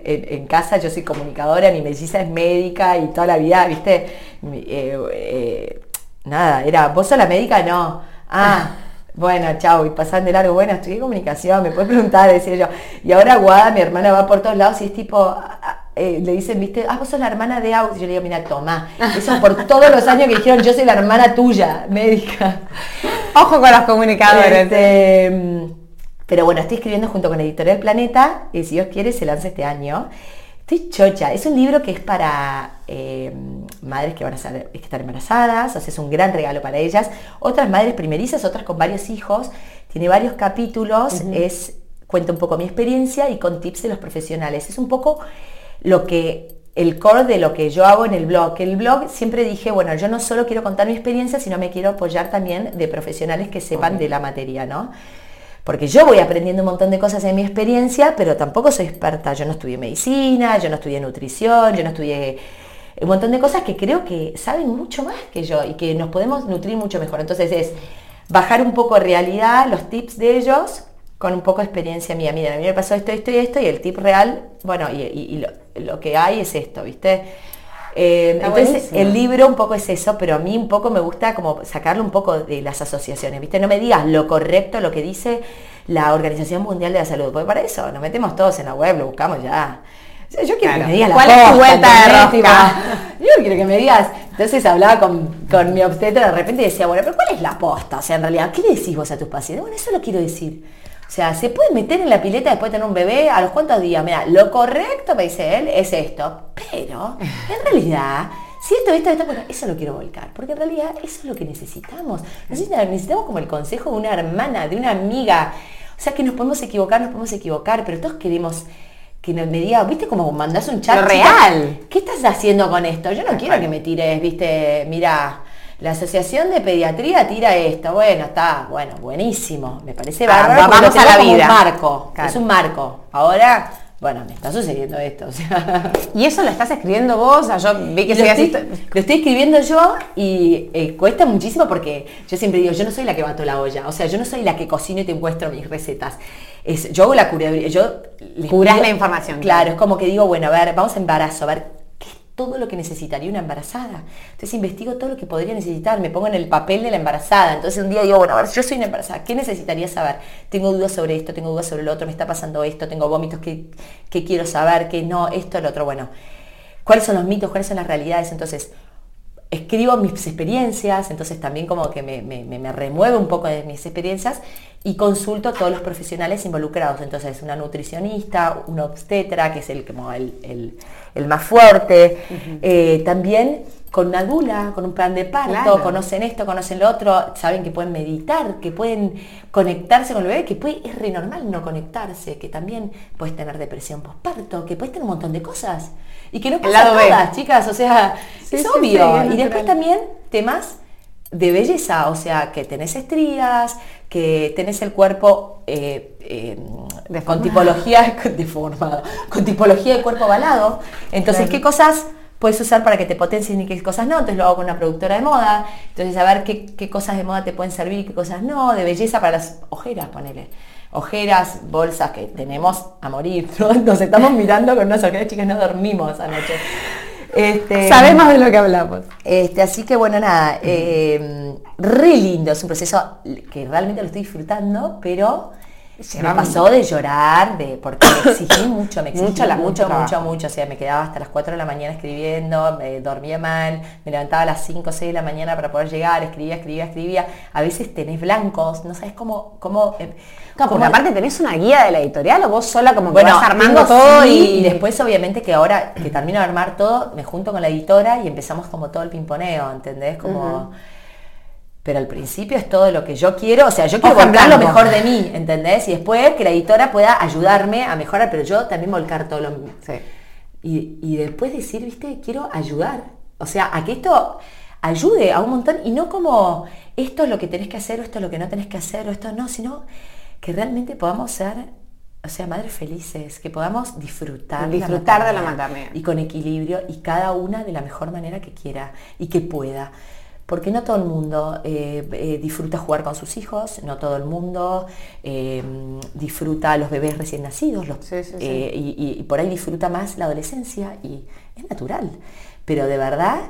en, casa yo soy comunicadora, mi melliza es médica y toda la vida, viste, eh, eh, nada, era, ¿vos sos la médica? No. Ah, bueno, chao, y pasan de largo, bueno, estudié comunicación, me puedes preguntar, decía yo. Y ahora Guada, mi hermana va por todos lados y es tipo, ah, ah, eh, le dicen, viste, ah, vos sos la hermana de Aus. Yo le digo, mira, toma. Eso por todos los años que dijeron, yo soy la hermana tuya, médica. Ojo con los comunicadores. Este, pero bueno, estoy escribiendo junto con Editorial Planeta y si Dios quiere se lanza este año. Estoy chocha. Es un libro que es para eh, madres que van a estar embarazadas, o sea, es un gran regalo para ellas. Otras madres primerizas, otras con varios hijos. Tiene varios capítulos, es cuenta un poco mi experiencia y con tips de los profesionales. Es un poco lo que el core de lo que yo hago en el blog. El blog siempre dije, bueno, yo no solo quiero contar mi experiencia, sino me quiero apoyar también de profesionales que sepan de la materia, ¿no? Porque yo voy aprendiendo un montón de cosas en mi experiencia, pero tampoco soy experta. Yo no estudié medicina, yo no estudié nutrición, yo no estudié un montón de cosas que creo que saben mucho más que yo y que nos podemos nutrir mucho mejor. Entonces es bajar un poco realidad, los tips de ellos, con un poco de experiencia mía. Mira, a mí me pasó esto, esto y esto, y el tip real, bueno, y, lo, que hay es esto, ¿viste? Eh, entonces el libro un poco es eso, pero a mí un poco me gusta como sacarlo un poco de las asociaciones, ¿viste? No me digas lo correcto, lo que dice la Organización Mundial de la Salud, porque para eso nos metemos todos en la web, lo buscamos ya. yo quiero que me digas la ¿Cuál es tu vuelta de rosca? Yo quiero que me digas. Entonces hablaba con, con mi obstetra de repente y decía, bueno, pero ¿cuál es la posta? O sea, en realidad, ¿qué le decís vos a tus pacientes? Bueno, eso lo quiero decir. O sea, ¿se puede meter en la pileta después de tener un bebé? ¿A los cuántos días? Mira, lo correcto, me dice él, es esto. Pero, en realidad, si esto, esto, esto, bueno, eso lo quiero volcar. Porque en realidad eso es lo que necesitamos. Necesitamos como el consejo de una hermana, de una amiga. O sea, que nos podemos equivocar, nos podemos equivocar, pero todos queremos que me diga, viste, como mandás un chat. real. ¿Qué estás haciendo con esto? Yo no quiero que me tires, viste, mira la Asociación de Pediatría tira esto. Bueno, está, bueno, buenísimo. Me parece ah, bárbaro. vamos a la vida. Un marco. Es un marco. Ahora, bueno, me está sucediendo esto. ¿Y eso lo estás escribiendo vos? O yo vi que lo estoy, lo estoy escribiendo yo y eh, cuesta muchísimo porque yo siempre digo, yo no soy la que bato la olla. O sea, yo no soy la que cocino y te muestro mis recetas. Es, yo hago la curaduría. Yo Curas la información. Claro, es como que digo, bueno, a ver, vamos a embarazo, a ver todo lo que necesitaría una embarazada. Entonces investigo todo lo que podría necesitar, me pongo en el papel de la embarazada. Entonces un día digo, bueno, a ver, yo soy una embarazada, ¿qué necesitaría saber? Tengo dudas sobre esto, tengo dudas sobre lo otro, me está pasando esto, tengo vómitos que, quiero saber, que no, esto, lo otro. Bueno, ¿cuáles son los mitos? ¿Cuáles son las realidades? Entonces, escribo mis experiencias, entonces también como que me, me, remueve un poco de mis experiencias y consulto a todos los profesionales involucrados. Entonces, una nutricionista, un obstetra, que es el, como el, más fuerte, eh, también con una dula, con un plan de parto, conocen esto, conocen lo otro, saben que pueden meditar, que pueden conectarse con el bebé, que puede, es re normal no conectarse, que también puedes tener depresión postparto, que puedes tener un montón de cosas. Y que no pasa nada, chicas, o sea, es obvio. y después también temas de belleza, o sea, que tenés estrías, que tenés el cuerpo eh, eh, con tipología deformado, con tipología de cuerpo balado. Entonces, ¿qué cosas puedes usar para que te potencien y qué cosas no? Entonces lo hago con una productora de moda. Entonces, a ver qué, qué cosas de moda te pueden servir y qué cosas no, de belleza para las ojeras, ponele ojeras, bolsas que tenemos a morir. Nos estamos mirando con unas ojeras, chicas, no dormimos anoche. Este, Sabemos de lo que hablamos. Este, así que bueno, nada, eh, re lindo, es un proceso que realmente lo estoy disfrutando, pero me pasó de llorar, de porque me exigí mucho, me exigí mucho, mucho, mucho, mucho, O sea, me quedaba hasta las 4 de la mañana escribiendo, me dormía mal, me levantaba a las 5 o 6 de la mañana para poder llegar, escribía, escribía, escribía. A veces tenés blancos, no sabes cómo... cómo eh, porque aparte tenés una guía de la editorial o vos sola como bueno, vas armando todo y... después obviamente que ahora que termino de armar todo, me junto con la editora y empezamos como todo el pimponeo, ¿entendés? Como pero al principio es todo lo que yo quiero, o sea, yo quiero volcar lo mejor de mí, ¿entendés? Y después que la editora pueda ayudarme a mejorar, pero yo también volcar todo lo sí. y, y después decir, viste, quiero ayudar, o sea, a que esto ayude a un montón y no como esto es lo que tenés que hacer o esto es lo que no tenés que hacer o esto no, sino que realmente podamos ser, o sea, madres felices, que podamos disfrutar, disfrutar de la maternidad. y con equilibrio y cada una de la mejor manera que quiera y que pueda porque no todo el mundo eh, eh, disfruta jugar con sus hijos, no todo el mundo eh, disfruta a los bebés recién nacidos, y, por ahí disfruta más la adolescencia y es natural, pero de verdad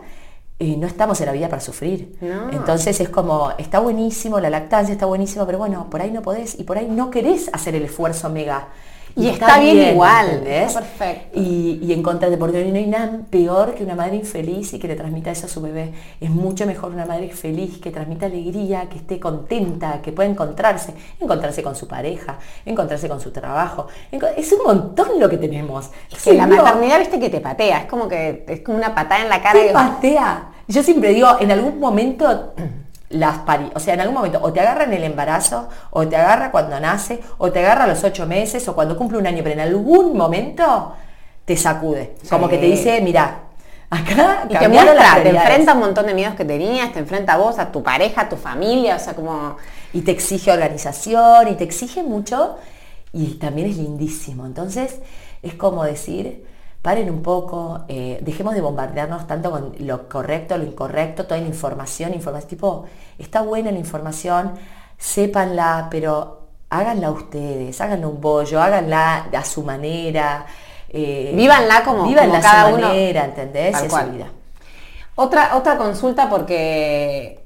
no estamos en la vida para sufrir. Entonces es como, está buenísimo, la lactancia está buenísimo, pero bueno, por ahí no podés y por ahí no querés hacer el esfuerzo mega y, está, bien, igual, ¿ves? perfecto. Y, y en contra de porque no hay nada peor que una madre infeliz y que le transmita eso a su bebé. Es mucho mejor una madre feliz que transmita alegría, que esté contenta, que pueda encontrarse, encontrarse con su pareja, encontrarse con su trabajo. Es un montón lo que tenemos. Es que la maternidad, viste, que te patea, es como que es como una patada en la cara. Te patea. Yo siempre digo, en algún momento las pari o sea, en algún momento o te agarra en el embarazo, o te agarra cuando nace, o te agarra a los ocho meses, o cuando cumple un año, pero en algún momento te sacude. Como que te dice, mira, acá y te muestra, te enfrenta a un montón de miedos que tenías, te enfrenta a vos, a tu pareja, a tu familia, o sea, como... Y te exige organización, y te exige mucho, y también es lindísimo. Entonces, es como decir, paren un poco, eh, dejemos de bombardearnos tanto con lo correcto, lo incorrecto, toda la información, información, tipo, está buena la información, sépanla, pero háganla ustedes, háganla un bollo, háganla a su manera. Eh, vívanla como, vívanla a cada su manera, ¿entendés? vida. Otra, otra consulta porque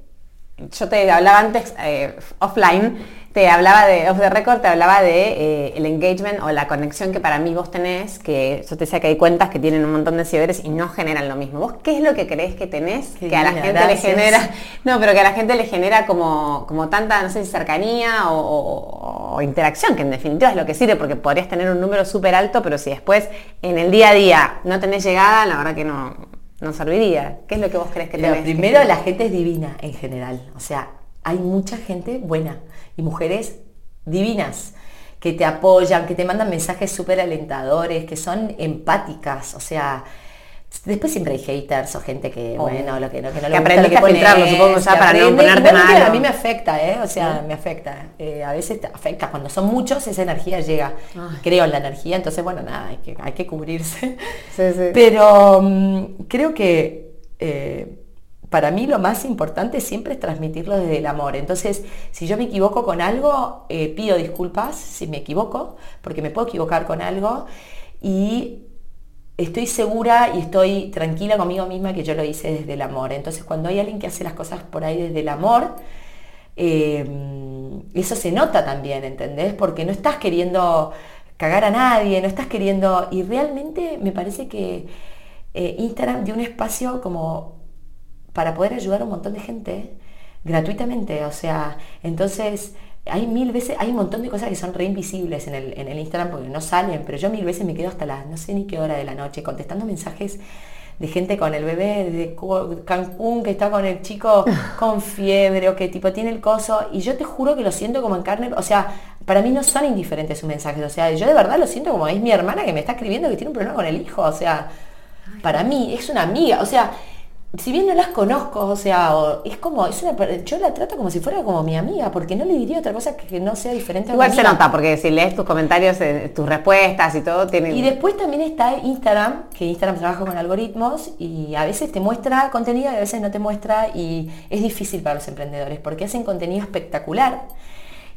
yo te hablaba antes eh, offline te hablaba de, off the record, te hablaba de eh, el engagement o la conexión que para mí vos tenés, que yo te decía que hay cuentas que tienen un montón de seguidores y no generan lo mismo. ¿Vos qué es lo que crees que tenés que a la gente le genera, no, pero que a la gente le genera como, como tanta, no sé si cercanía o, interacción, que en definitiva es lo que sirve, porque podrías tener un número súper alto, pero si después en el día a día no tenés llegada, la verdad que no, no serviría. ¿Qué es lo que vos crees que tenés? Primero, la gente es divina en general, o sea, hay mucha gente buena y mujeres divinas que te apoyan, que te mandan mensajes súper alentadores, que son empáticas, o sea, después siempre hay haters o gente que, bueno, lo que no, que no le gusta lo que a filtrarlo, supongo, ya para no ponerte mal. A mí me afecta, ¿eh? O sea, me afecta. Eh, a veces te afecta. Cuando son muchos, esa energía llega. Creo en la energía, entonces, bueno, nada, hay que, hay que cubrirse. Sí, sí. Pero mm, creo que... Eh, para mí lo más importante siempre es transmitirlo desde el amor. Entonces, si yo me equivoco con algo, eh, pido disculpas si me equivoco, porque me puedo equivocar con algo y estoy segura y estoy tranquila conmigo misma que yo lo hice desde el amor. Entonces, cuando hay alguien que hace las cosas por ahí desde el amor, em, eso se nota también, ¿entendés? Porque no estás queriendo cagar a nadie, no estás queriendo... Y realmente me parece que eh, Instagram dio un espacio como para poder ayudar a un montón de gente gratuitamente. O sea, entonces hay mil veces, hay un montón de cosas que son re invisibles en el, en el Instagram porque no salen, pero yo mil veces me quedo hasta las no sé ni qué hora de la noche contestando mensajes de gente con el bebé de Cancún que está con el chico con fiebre o que tipo tiene el coso y yo te juro que lo siento como en carne, o sea, para mí no son indiferentes sus mensajes, o sea, yo de verdad lo siento como es mi hermana que me está escribiendo que tiene un problema con el hijo, o sea, para mí es una amiga, o sea, si bien no las conozco, o sea, es como, es una, yo la trato como si fuera como mi amiga, porque no le diría otra cosa que, no sea diferente a Igual se nota, porque si lees tus comentarios, eh, tus respuestas y todo, tiene... Y después también está Instagram, que Instagram trabaja con algoritmos y a veces te muestra contenido y a veces no te muestra y es difícil para los emprendedores, porque hacen contenido espectacular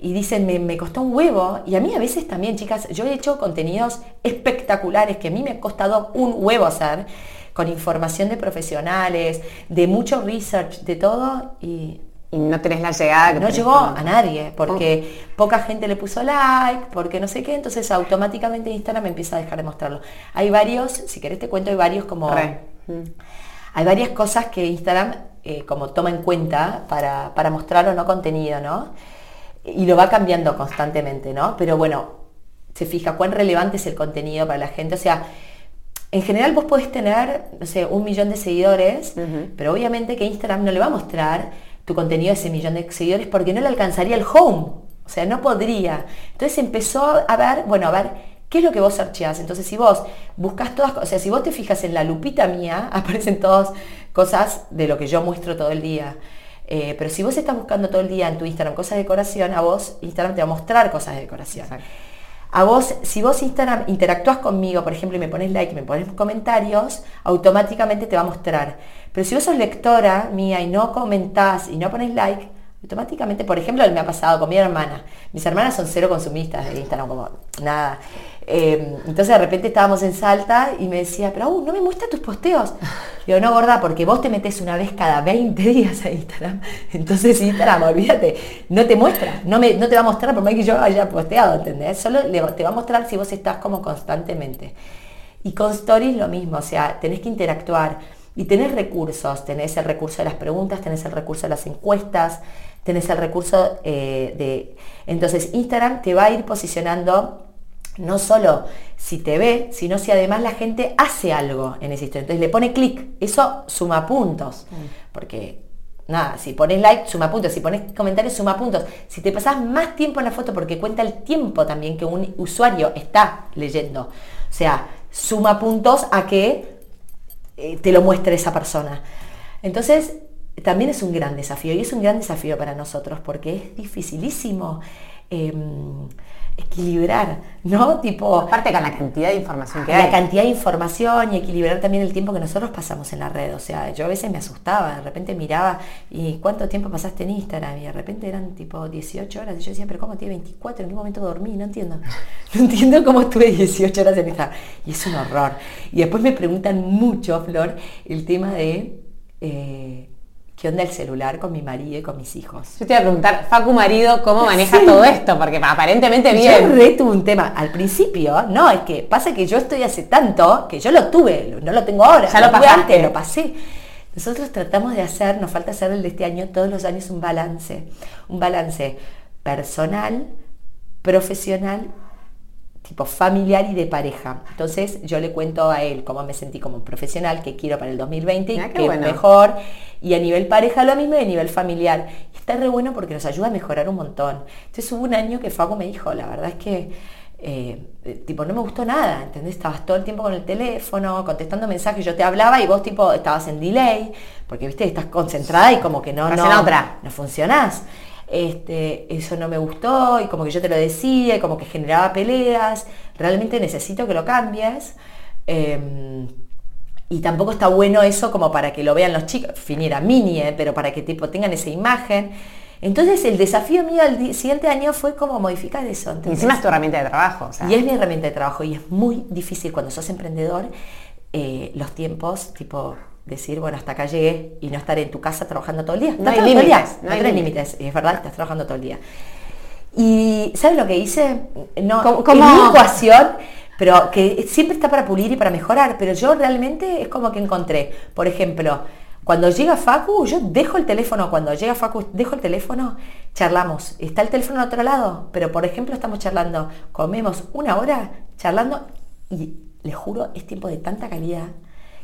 y dicen, me, me, costó un huevo. Y a mí a veces también, chicas, yo he hecho contenidos espectaculares que a mí me ha costado un huevo hacer con información de profesionales, de mucho research, de todo, y y no tenés la llegada que no llegó a nadie porque poca gente le puso like porque no sé qué entonces automáticamente Instagram empieza a dejar de mostrarlo. Hay varios si querés te cuento hay varios como hay varias cosas que Instagram eh, como toma en cuenta para, para mostrar o no contenido no y lo va cambiando constantemente no pero bueno se fija cuán relevante es el contenido para la gente. O sea en general vos podés tener, no sé, un millón de seguidores, pero obviamente que Instagram no le va a mostrar tu contenido a ese millón de seguidores porque no le alcanzaría el home. O sea, no podría. Entonces empezó a ver, bueno, a ver, ¿qué es lo que vos archivas? Entonces, si vos buscas todas, o sea, si vos te fijas en la lupita mía, aparecen todas cosas de lo que yo muestro todo el día. Eh, pero si vos estás buscando todo el día en tu Instagram cosas de decoración, a vos Instagram te va a mostrar cosas de decoración. A vos, si vos Instagram interactúas conmigo, por ejemplo, y me pones like, y me pones comentarios, automáticamente te va a mostrar. Pero si vos sos lectora mía y no comentás y no pones like, automáticamente, por ejemplo, me ha pasado con mi hermana. Mis hermanas son cero consumistas de Instagram, como nada. Em, entonces de repente estábamos en Salta y me decía, pero no me muestra tus posteos. Digo, no, gorda, porque vos te metes una vez cada 20 días a Instagram. Entonces Instagram, olvídate, no te muestra, no, me, no te va a mostrar por más que yo haya posteado, ¿entendés? Solo te va a mostrar si vos estás como constantemente. Y con Stories lo mismo, o sea, tenés que interactuar y tenés recursos, tenés el recurso de las preguntas, tenés el recurso de las encuestas, tenés el recurso eh, de... Entonces Instagram te va a ir posicionando no solo si te ve, sino si además la gente hace algo en ese instante. Entonces le pone clic, eso suma puntos, mm. porque nada, si pones like, suma puntos, si pones comentarios, suma puntos. Si te pasas más tiempo en la foto, porque cuenta el tiempo también que un usuario está leyendo, o sea, suma puntos a que eh, te lo muestre esa persona. Entonces, también es un gran desafío y es un gran desafío para nosotros porque es dificilísimo. Em, equilibrar, ¿no? Tipo. Aparte con la cantidad de información que hay. La cantidad de información y equilibrar también el tiempo que nosotros pasamos en la red. O sea, yo a veces me asustaba, de repente miraba y cuánto tiempo pasaste en Instagram y de repente eran tipo 18 horas. Y yo decía, pero ¿cómo tiene 24? ¿En qué momento dormí? No entiendo. No entiendo cómo estuve 18 horas en Instagram. Y es un horror. Y después me preguntan mucho, Flor, el tema de. Eh, ¿Qué onda el celular con mi marido y con mis hijos? Yo te iba a preguntar, Facu marido, ¿cómo maneja todo esto? Porque aparentemente bien. Yo re un tema. Al principio, no, es que pasa que yo estoy hace tanto que yo lo tuve, no lo tengo ahora. Ya lo, tuve antes, lo pasé. Nosotros tratamos de hacer, nos falta hacer el de este año, todos los años un balance. Un balance personal, profesional tipo familiar y de pareja. Entonces yo le cuento a él cómo me sentí como profesional, que quiero para el 2020 y ah, qué, mejor. Y a nivel pareja lo mismo y a nivel familiar. Y está re bueno porque nos ayuda a mejorar un montón. Entonés hubo un año que Fago me dijo, la verdad es que eh, tipo no me gustó nada, ¿entendés? Estabas todo el tiempo con el teléfono, contestando mensajes, yo te hablaba y vos tipo estabas en delay, porque viste, estás concentrada y como que no, no, otra. no funcionás este, eso no me gustó y como que yo te lo decía y como que generaba peleas, realmente necesito que lo cambies. Em, y tampoco está bueno eso como para que lo vean los chicos, finiera mini, eh, pero para que tipo tengan esa imagen. Entonces el desafío mío al siguiente año fue como modificar eso. y encima es tu herramienta de trabajo. Y es mi herramienta de trabajo y es muy difícil cuando sos emprendedor eh, los tiempos, tipo decir, bueno, hasta acá llegué y no estar en tu casa trabajando todo el día. No hay límites. No, hay límites, es verdad, estás trabajando todo el día. Y ¿sabes lo que hice? No, como mi ecuación, pero que siempre está para pulir y para mejorar, pero yo realmente es como que encontré, por ejemplo, cuando llega Facu, yo dejo el teléfono, cuando llega Facu, dejo el teléfono, charlamos. Está el teléfono al otro lado, pero por ejemplo estamos charlando, comemos una hora charlando y le juro, es tiempo de tanta calidad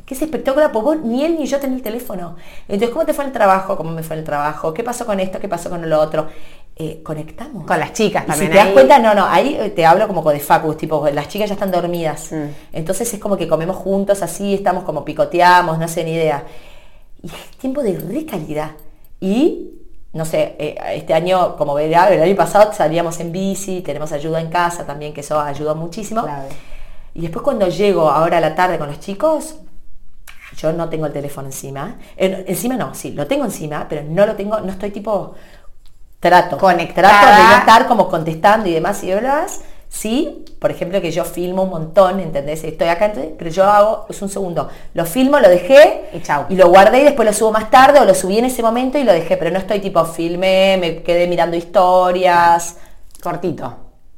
que es espectacular, pues vos ni él ni yo tenés el teléfono. Entonces, ¿cómo te fue el trabajo? ¿Cómo me fue el trabajo? ¿Qué pasó con esto? ¿Qué pasó con lo otro? Eh, conectamos. Con las chicas también. si te das cuenta, no, no, ahí eh, te hablo como de Facus, tipo, las chicas ya están dormidas. Mm. Entonces es como que comemos juntos así, estamos como picoteamos, no sé ni idea. Y es tiempo de recalidad. Y no sé, eh, este año, como verá, el año pasado salíamos en bici, tenemos ayuda en casa también, que eso ayudó muchísimo. Y después cuando llego ahora a la tarde con los chicos, yo no tengo el teléfono encima. encima no, sí, lo tengo encima, pero no lo tengo, no estoy tipo trato. Conectada. Trato de no estar como contestando y demás y hablas Sí, por ejemplo, que yo filmo un montón, ¿entendés? Estoy acá, pero yo hago, es un segundo, lo filmo, lo dejé y, chau. y lo guardé y después lo subo más tarde o lo subí en ese momento y lo dejé, pero no estoy tipo filmé, me quedé mirando historias. Cortito.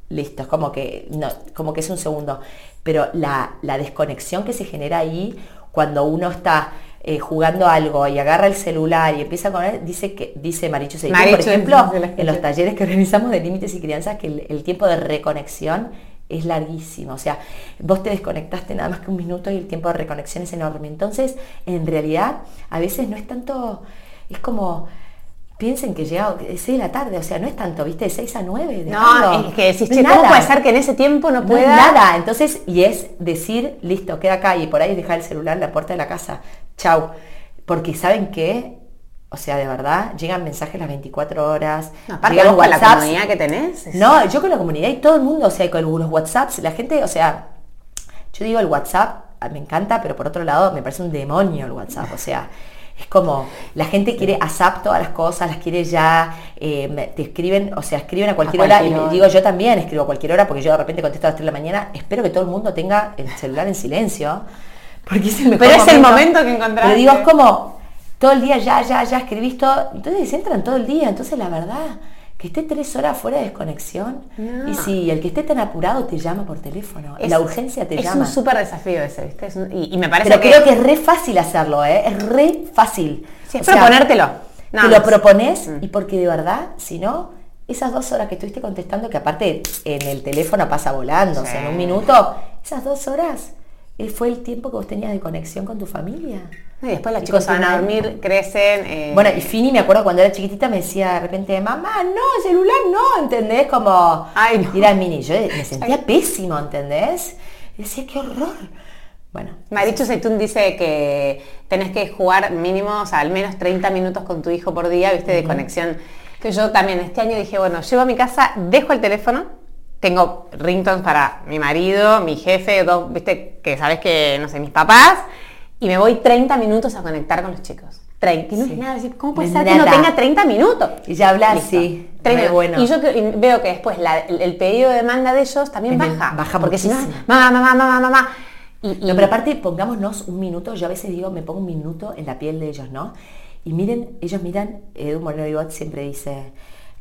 Listo, es como que, no, como que es un segundo. Pero la, la desconexión que se genera ahí cuando uno está eh, jugando algo y agarra el celular y empieza a comer, dice que, dice Marichu por ejemplo, en los talleres que organizamos de límites y crianzas, que el, tiempo de reconexión es larguísimo. O sea, vos te desconectaste nada más que un minuto y el tiempo de reconexión es enorme. Entonces, en realidad, a veces no es tanto, es como piensen que llega 6 de la tarde, o sea, no es tanto, ¿viste? De 6 a 9. No, es que decís, ¿cómo puede ser que en ese tiempo no pueda? nada, entonces, y es decir, listo, queda acá y por ahí dejar el celular en la puerta de la casa, chau. Porque ¿saben qué? O sea, de verdad, llegan mensajes las 24 horas. No, aparte vos con la comunidad que tenés. No, yo con la comunidad y todo el mundo, o sea, con los WhatsApps, la gente, o sea, yo digo el WhatsApp, me encanta, pero por otro lado me parece un demonio el WhatsApp, o sea, es como, la gente quiere ASAP todas las cosas, las quiere ya, eh, te escriben, o sea, escriben a cualquier, hora, y digo yo también escribo a cualquier hora porque yo de repente contesto a las 3 de la mañana, espero que todo el mundo tenga el celular en silencio, porque es el mejor Pero es el momento que encontraste. Pero digo, es como, todo el día ya, ya, ya escribís todo, entonces entran todo el día, entonces la verdad que esté tres horas fuera de desconexión. Y si el que esté tan apurado te llama por teléfono, la urgencia te llama. Es un súper desafío ese, ¿viste? y, me parece Pero creo que es re fácil hacerlo, ¿eh? Es re fácil. Sí, proponértelo. te lo propones mm. y porque de verdad, si no, esas dos horas que estuviste contestando, que aparte en el teléfono pasa volando, o sea, en un minuto, esas dos horas fue el tiempo que vos tenías de conexión con tu familia. Y después las chicos van a dormir, crecen. Eh, bueno, y Fini, me acuerdo cuando era chiquitita, me decía de repente, mamá, no, celular no, ¿entendés? Como, Ay, no. era mini. Yo me sentía pésimo, ¿entendés? Y decía, qué horror. Bueno. Marichu Seitún dice que tenés que jugar mínimo, o sea, al menos 30 minutos con tu hijo por día, viste, de conexión. Que yo también este año dije, bueno, llego a mi casa, dejo el teléfono, tengo ringtones para mi marido, mi jefe, dos, viste, que sabes que, no sé, mis papás, y me voy 30 minutos a conectar con los chicos. 30. Y no es nada, decir, ¿cómo puede ser que no tenga 30 minutos? Y ya hablar, sí. 30 bueno. Y yo veo que después el, pedido de demanda de ellos también baja. Baja porque si no, mamá, mamá, mamá, mamá. Y, no, pero aparte, pongámonos un minuto, yo a veces digo, me pongo un minuto en la piel de ellos, ¿no? Y miren, ellos miran, Edu Moreno siempre dice,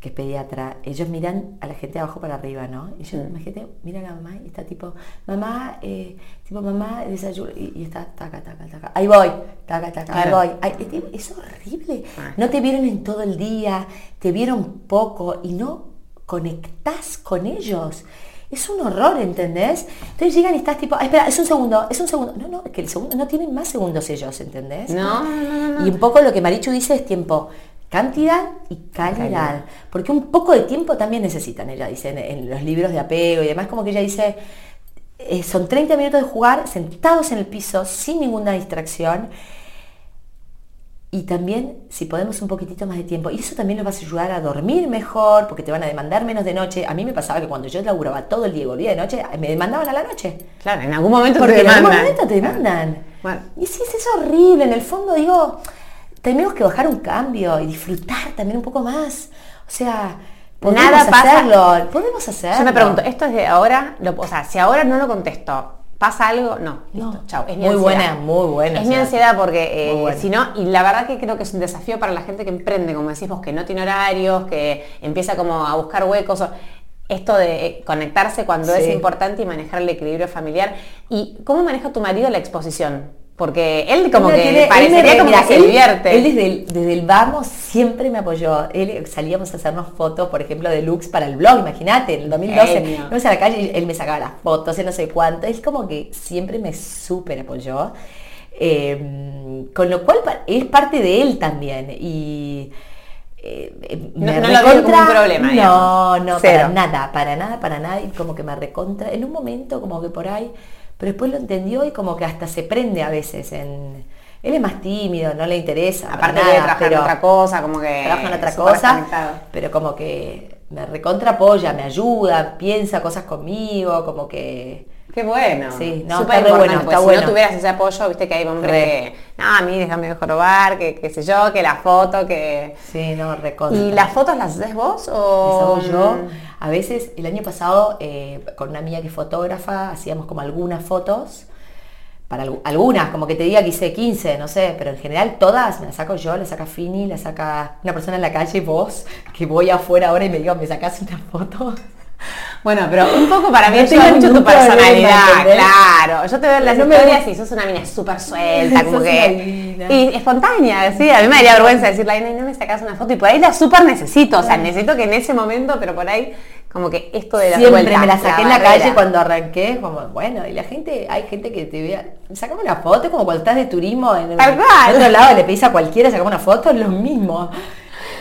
que es pediatra, ellos miran a la gente de abajo para arriba, ¿no? Y yo, imagínate, mira a la mamá y está tipo, mamá, eh, tipo, mamá, desayuno, y, está, taca, taca, taca, ahí voy, taca, taca, ahí voy. es, horrible. Ah. No te vieron en todo el día, te vieron poco y no conectás con ellos. Es un horror, ¿entendés? Entonces llegan y estás tipo, ah, espera, es un segundo, es un segundo. No, no, es que el segundo no tienen más segundos ellos, ¿entendés? No, no, no, Y un poco lo que Marichu dice es tiempo cantidad y calidad. Porque un poco de tiempo también necesitan, ella dice, en, los libros de apego y demás, como que ella dice, eh, son 30 minutos de jugar sentados en el piso, sin ninguna distracción. Y también, si podemos, un poquitito más de tiempo. Y eso también nos va a ayudar a dormir mejor, porque te van a demandar menos de noche. A mí me pasaba que cuando yo laburaba todo el día y volvía de noche, me demandaban a la noche. Claro, en algún momento te demandan. En algún momento te demandan. Y sí, es horrible. En el fondo digo, tenemos que bajar un cambio y disfrutar también un poco más. O sea, podemos Nada hacerlo, podemos hacerlo. Yo me pregunto, ¿esto es de ahora? o sea, si ahora no lo contesto, ¿Pasa algo? No, listo, chao. Es muy buena, muy buena. Es mi ansiedad porque eh, si no, y la verdad que creo que es un desafío para la gente que emprende, como decimos, que no tiene horarios, que empieza como a buscar huecos. Esto de eh, conectarse cuando es importante y manejar el equilibrio familiar. ¿Y cómo maneja tu marido la exposición? Porque él como que parecería como que se divierte. Él desde el, desde el, vamos siempre me apoyó. Él salíamos a hacernos fotos, por ejemplo, de looks para el blog, imagínate, en el 2012. Íbamos a la calle y él me sacaba las fotos, él no sé cuánto. Es como que siempre me súper apoyó. Em, con lo cual es parte de él también. Y eh, no, no lo veo como un problema. No, no, para nada, para nada, para nada. Y como que me recontra. En un momento como que por ahí pero después lo entendió y como que hasta se prende a veces en... Él es más tímido, no le interesa. Aparte de trabajar en otra cosa, como que... Trabaja en otra cosa, pero como que me recontra apoya, me ayuda, piensa cosas conmigo, como que... Qué bueno. Sí, no, Súper está re bueno, está bueno. Si no tuvieras ese apoyo, viste que hay hombres Re. que, no, a mí déjame jorobar, que qué sé yo, que la foto, que... Sí, no, recontra. ¿Y las fotos las haces vos Las o...? hago yo. A veces, el año pasado, eh, con una amiga que es fotógrafa, hacíamos como algunas fotos. Para algu- algunas, como que te diga que hice 15, no sé, pero en general todas me las saco yo, las saca Fini, las saca una persona en la calle, vos, que voy afuera ahora y me digo, ¿me sacás una foto? Bueno, pero un poco para mí tengo mucho tu personalidad, claro. Yo te veo en las No historias y sos una mina súper suelta, como que... Y espontánea, sí. A mí me daría vergüenza decirle, ay, no, no me sacas una foto. Y por ahí la súper necesito, o sea, necesito que en ese momento, pero por ahí, como que esto de la Siempre vuelta, me la saqué en la calle cuando arranqué, como bueno, y la gente, hay gente que te vea, sacame una foto, como cuando estás de turismo en, en otro lado, le pedís a cualquiera, sacame una foto, es lo mismo.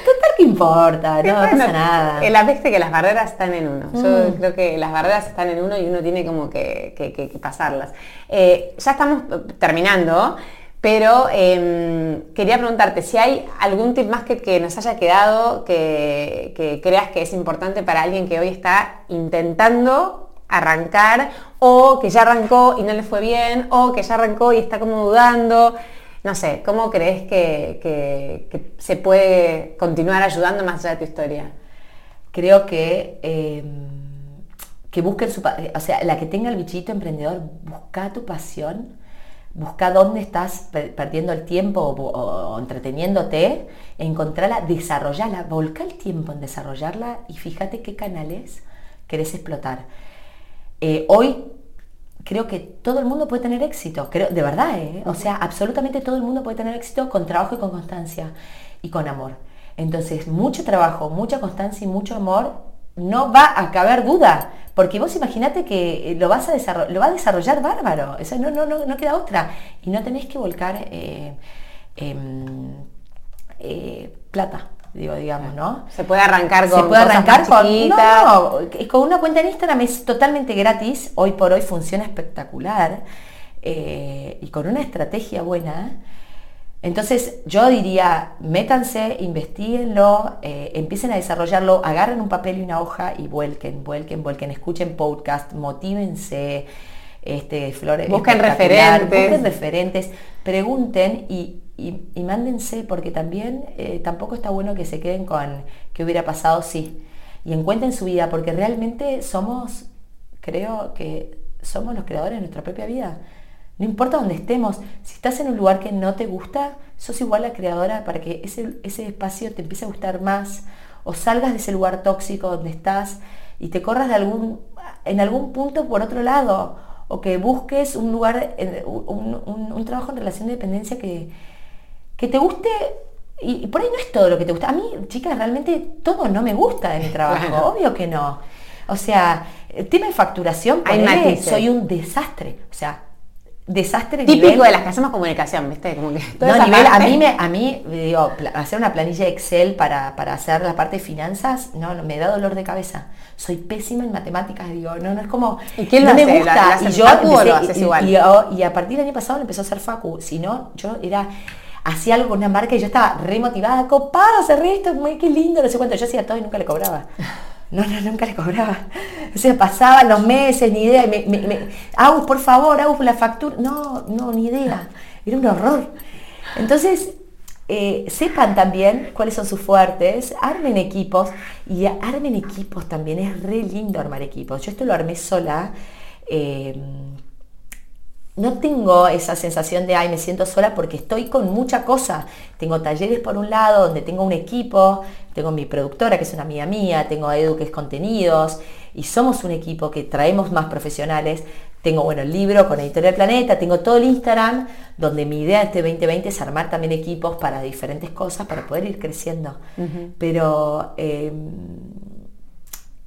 Total que importa, no, bueno. pasa nada. El viste que las barreras están en uno. Yo Mm. creo que las barreras están en uno y uno tiene como que, que- que- que pasarlas. Eh, ya estamos eh, terminando, pero eh, quería preguntarte si hay algún tip más que, que nos haya quedado que, que creas que es importante para alguien que hoy está intentando arrancar o que ya arrancó y no le fue bien o que ya arrancó y está como dudando. No sé, ¿cómo crees que, se puede continuar ayudando más allá de tu historia? Creo que, eh, que busquen su, o sea, la que tenga el bichito emprendedor, busca tu pasión, busca dónde estás per- perdiendo el tiempo o, entreteniéndote, encontrarla, desarrollarla, volca el tiempo en desarrollarla y fíjate qué canales querés explotar. Eh, hoy creo que todo el mundo puede tener éxito, creo, de verdad, ¿eh? o sea, absolutamente todo el mundo puede tener éxito con trabajo y con constancia y con amor. Entonces, mucho trabajo, mucha constancia y mucho amor, no va a caber duda, porque vos imaginate que eh, lo vas a desarrollar, lo va a desarrollar bárbaro, eso no, no, no, no queda otra, y no tenés que volcar eh, em, eh, plata, digo, digamos, ¿no? Se puede arrancar con Se puede cosas arrancar más con, chiquitas. no, no, que- con una cuenta en Instagram es totalmente gratis, hoy por hoy funciona espectacular eh, y con una estrategia buena. Entonces yo diría, métanse, investiguenlo, eh, empiecen a desarrollarlo, agarren un papel y una hoja y vuelquen, vuelquen, vuelquen, escuchen podcast, motívense, este, flores. Busquen referentes. Busquen referentes, pregunten y, y- mándense, porque también eh, tampoco está bueno que se queden con qué hubiera pasado si. Y encuentren su vida, porque realmente somos, creo que somos los creadores de nuestra propia vida. No importa dónde estemos, si estás en un lugar que no te gusta, sos igual la creadora para que ese, ese espacio te empiece a gustar más, o salgas de ese lugar tóxico donde estás y te corras de algún, en algún punto por otro lado, o que busques un lugar, un, un- un trabajo en relación de dependencia que, que te guste y, y por ahí no es todo lo que te gusta. A mí, chicas, realmente todo no me gusta de mi trabajo, Claro. obvio que no. O sea, el tema de facturación, ponele, soy un desastre. O sea, desastre Típico nivel- de las que hacemos comunicación, ¿viste? Como que no, nivel, a mí, me, a mí digo, hacer una planilla Excel para, para hacer la parte de finanzas, no, me da dolor de cabeza. Soy pésima en matemáticas, digo, no, no es como. ¿Y quién no lo me gusta. y yo empecé- lo haces y- igual? Y, y- y a partir del año pasado lo empezó a hacer Facu. Si no, yo era. Hacía algo con una marca y yo estaba re motivada, copada, cerré esto, muy qué lindo, no sé cuánto. Yo hacía todo y nunca le cobraba. No, no, nunca le cobraba. O sea, pasaban los meses, ni idea. y Me, me, me- Agus, por favor, Agus, la factura. No, no, ni idea. Era un horror. Entonces, eh, sepan también cuáles son sus fuertes, armen equipos y armen equipos también. Es re lindo armar equipos. Yo esto lo armé sola. eh, no tengo esa sensación de, ay, me siento sola porque estoy con mucha cosa. Tengo talleres por un lado, donde tengo un equipo, tengo mi productora, que es una amiga mía, tengo a Edu, que es contenidos, y somos un equipo que traemos más profesionales. Tengo, bueno, el libro con Editorial Planeta, tengo todo el Instagram, donde mi idea de este 2020 es armar también equipos para diferentes cosas, para poder ir creciendo. Pero eh,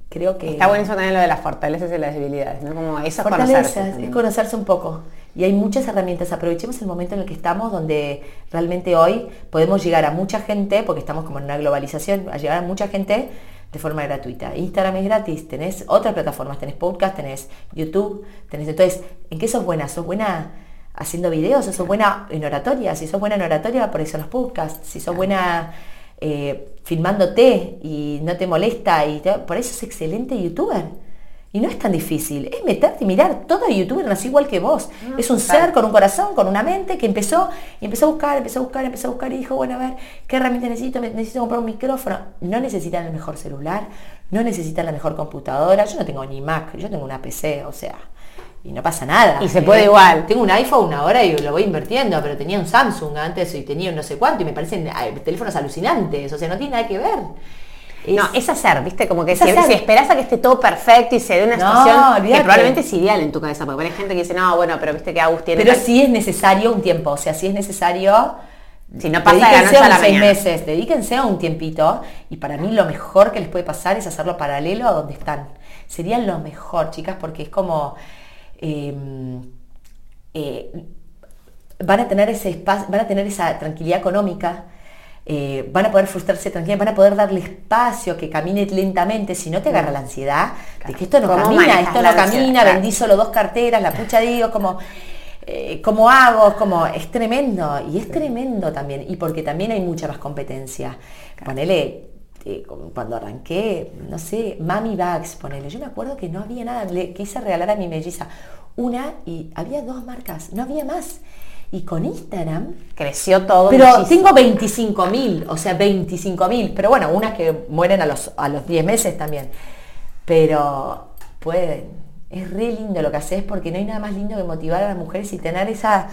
creo que... Está buenísimo también lo de las fortalezas y las debilidades, ¿no? Como eso es Fortalezas, conocerse. es conocerse un poco. Y hay muchas herramientas. Aprovechemos el momento en el que estamos, donde realmente hoy podemos llegar a mucha gente, porque estamos como en una globalización, a llegar a mucha gente de forma gratuita. Instagram es gratis, tenés otras plataformas, tenés podcast, tenés YouTube, tenés... Entonces, ¿en qué sos buena? ¿Sos buena haciendo videos? ¿Sos buena en oratoria? Si sos buena en oratoria, por eso los podcasts. Si sos buena eh, filmándote y no te molesta, y te- por eso es excelente youtuber. Y no es tan difícil, es meterte y mirar, todo youtuber nació igual que vos. es un ser con un corazón, con una mente que empezó, y empezó a buscar, empezó a buscar, empezó a buscar y dijo, bueno, a ver, ¿qué herramienta necesito? Necesito comprar un micrófono. No necesitan el mejor celular, no necesitan la mejor computadora. Yo no tengo ni Mac, yo tengo una PC, o sea, y no pasa nada. Y se puede igual. Tengo un iPhone ahora y lo voy invirtiendo, pero tenía un Samsung antes y tenía un no sé cuánto y me parecen teléfonos alucinantes, o sea, no tiene nada que ver no, es hacer, ¿viste? Como que si, esperas a que esté todo perfecto y se dé una situación que probablemente es ideal en tu cabeza, porque hay gente que dice, no, bueno, pero viste que Agus tiene... Pero sí es necesario un tiempo, o sea, sí es necesario... Si no pasa de la a, seis meses, dedíquense a un tiempito y para mí lo mejor que les puede pasar es hacerlo paralelo a donde están. Sería lo mejor, chicas, porque es como... Em, eh, van a tener ese espacio, van a tener esa tranquilidad económica, eh, van a poder frustrarse tranquila, van a poder darle espacio, que camine lentamente, si no te agarra la ansiedad de que esto no camina, esto no camina, vendí solo dos carteras, la pucha digo, como, eh, ¿cómo hago? Como, es tremendo, y es tremendo también, y porque también hay mucha más competencia. Ponele, eh, cuando arranqué, no sé, Mami Bags, ponele, yo me acuerdo que no había nada, le quise regalar a mi melliza una y había dos marcas, no había más. Y con Instagram creció todo. Pero tengo 25 mil, o sea, 25 mil. Pero bueno, unas que mueren a los, a los 10 meses también. Pero pueden. Es re lindo lo que haces porque no hay nada más lindo que motivar a las mujeres y tener esa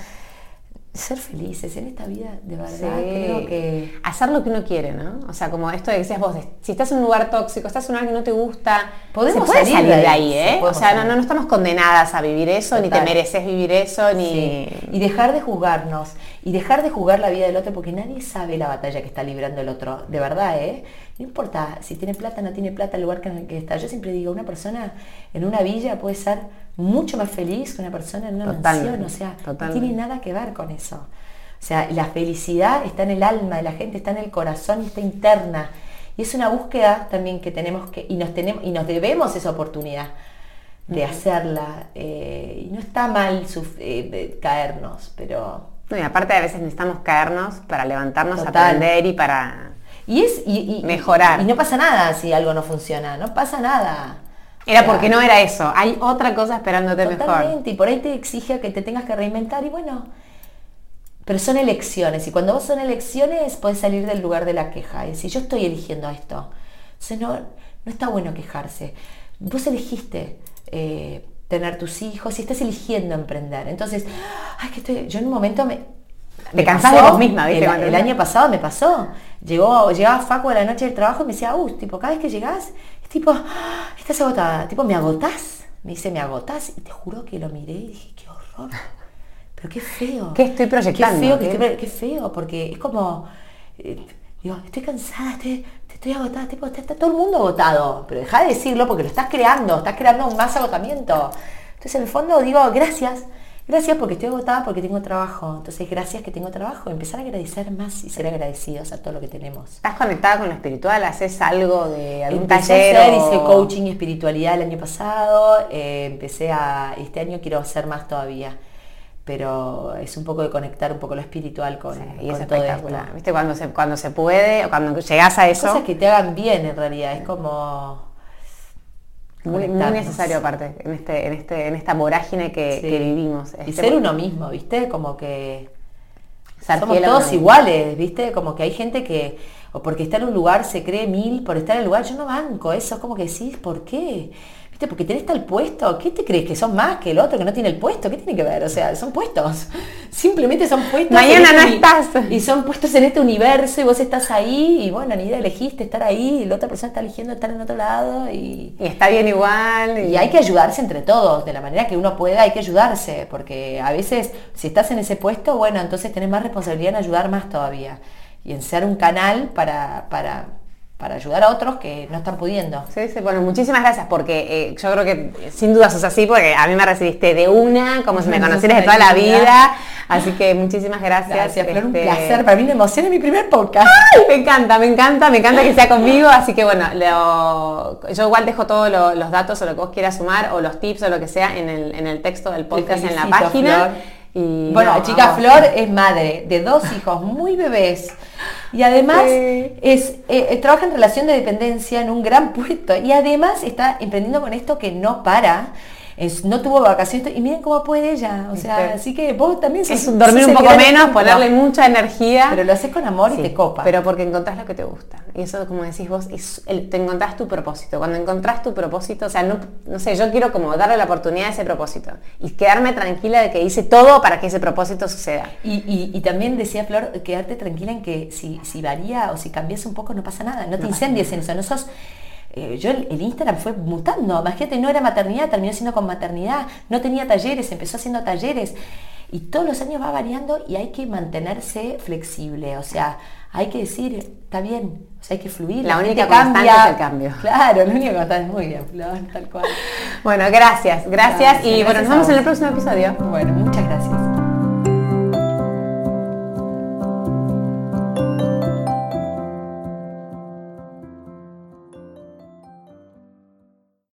ser felices en esta vida, de verdad, creo que... Hacer lo que uno quiere, ¿no? O sea, como esto de que decías vos, si estás en un lugar tóxico, estás en un lugar que no te gusta, podemos salir, de ahí, ¿eh? O sea, no, no, estamos condenadas a vivir eso, ni te mereces vivir eso, ni... Y dejar de juzgarnos, y dejar de jugar la vida del otro, porque nadie sabe la batalla que está librando el otro, de verdad, ¿eh? No importa si tiene plata o no tiene plata el lugar en el que está. Yo siempre digo, una persona en una villa puede ser mucho más feliz que una persona en una mansión. O sea, no tiene nada que ver con eso. O sea, la felicidad está en el alma de la gente, está en el corazón y está interna. Y es una búsqueda también que tenemos que, y nos tenemos, y nos debemos esa oportunidad de hacerla. Eh, y no está mal eh, caernos, pero. y aparte a veces necesitamos caernos para levantarnos, aprender y para y es y, mejorar. Y no pasa nada si algo no funciona, no pasa nada. Era porque no era eso, hay otra cosa esperándote mejor. Y por ahí te exige que te tengas que reinventar y bueno, pero son elecciones y cuando vos son elecciones puedes salir del lugar de la queja y decir yo estoy eligiendo esto. Entonces no, no está bueno quejarse. Vos elegiste eh, tener tus hijos y estás eligiendo emprender. Entonces, ay, que estoy, yo en un momento me, te cansás de vos misma, ¿viste? El, año pasado me pasó. Llegó, llegaba Facu a la noche del trabajo y me decía, uh, tipo, cada vez que llegás, es tipo, ah, estás agotada. Tipo, ¿me agotás? Me dice, ¿me agotás? Y te juro que lo miré y dije, qué horror. Pero qué feo. ¿Qué estoy proyectando? Qué feo, qué, feo porque es como, eh, digo, estoy cansada, estoy, estoy agotada, tipo, está, todo el mundo agotado. Pero deja de decirlo porque lo estás creando, estás creando un más agotamiento. Entonces, en el fondo digo, gracias Gracias porque estoy agotada, porque tengo trabajo. Entonces, gracias que tengo trabajo. Empezar a agradecer más y ser agradecidos a todo lo que tenemos. ¿Estás conectada con lo espiritual? ¿Haces algo de algún empecé taller? hice coaching y espiritualidad el año pasado. Eh, empecé a... Este año quiero hacer más todavía. Pero es un poco de conectar un poco lo espiritual con, y es todo esto. ¿Viste? Cuando se, cuando se puede o cuando llegas a eso. Cosas que te hagan bien en realidad. Es como muy, necesario aparte, en, este, en, este, en esta vorágine que, vivimos. y este ser uno mismo, ¿viste? Como que somos todos iguales, ¿viste? Como que hay gente que, o porque está en un lugar se cree mil por estar en el lugar, yo no banco eso, es como que decís, ¿por qué? Porque tenés tal puesto, ¿qué te crees? ¿Que son más que el otro que no tiene el puesto? ¿Qué tiene que ver? O sea, son puestos. Simplemente son puestos. Mañana no estás. Y son puestos en este universo y vos estás ahí y bueno, ni idea elegiste estar ahí y la otra persona está eligiendo estar en otro lado y... Y está bien igual. Y... hay que ayudarse entre todos, de la manera que uno pueda hay que ayudarse, porque a veces si estás en ese puesto, bueno, entonces tenés más responsabilidad en ayudar más todavía y en ser un canal para, para para ayudar a otros que no están pudiendo. Sí, sí, bueno, muchísimas gracias porque eh, yo creo que sin duda sos así porque a mí me recibiste de una, como si me conocieras de toda la vida. Así que muchísimas gracias. Gracias, un este, placer. Para mí me emociona mi primer podcast. me encanta, me encanta, me encanta que sea conmigo. Así que bueno, yo igual dejo todos los datos o lo que vos quieras sumar o los tips o lo que sea en el, en el texto del podcast en la página. Y bueno, chica Flor es madre de dos hijos muy bebés. Y además es, eh, trabaja en relación de dependencia en un gran puesto. Y además está emprendiendo con esto que no para no tuvo vacaciones y miren cómo puede ella. O sea, así que vos también Es dormir un poco menos, ponerle mucha energía. Pero lo haces con amor y te copa. Pero porque encontrás lo que te gusta. Y eso, como decís vos, es te encontrás tu propósito. Cuando encontrás tu propósito, o sea, no, no sé, yo quiero como darle la oportunidad a ese propósito. Y quedarme tranquila de que hice todo para que ese propósito suceda. Y, también decía Flor, quedarte tranquila en que si, si varía o si cambias un poco no pasa nada. No te incendies en eso. No sos eh, yo el, Instagram fue mutando, imagínate, no era maternidad, terminó siendo con maternidad, no tenía talleres, empezó haciendo talleres. Y todos los años va variando y hay que mantenerse flexible, o sea, hay que decir, está bien, o sea, hay que fluir. La, única constante es el cambio. Claro, la única constante es muy bien, tal cual. Bueno, gracias, gracias, y bueno, nos vemos en el próximo episodio. Bueno, muchas gracias.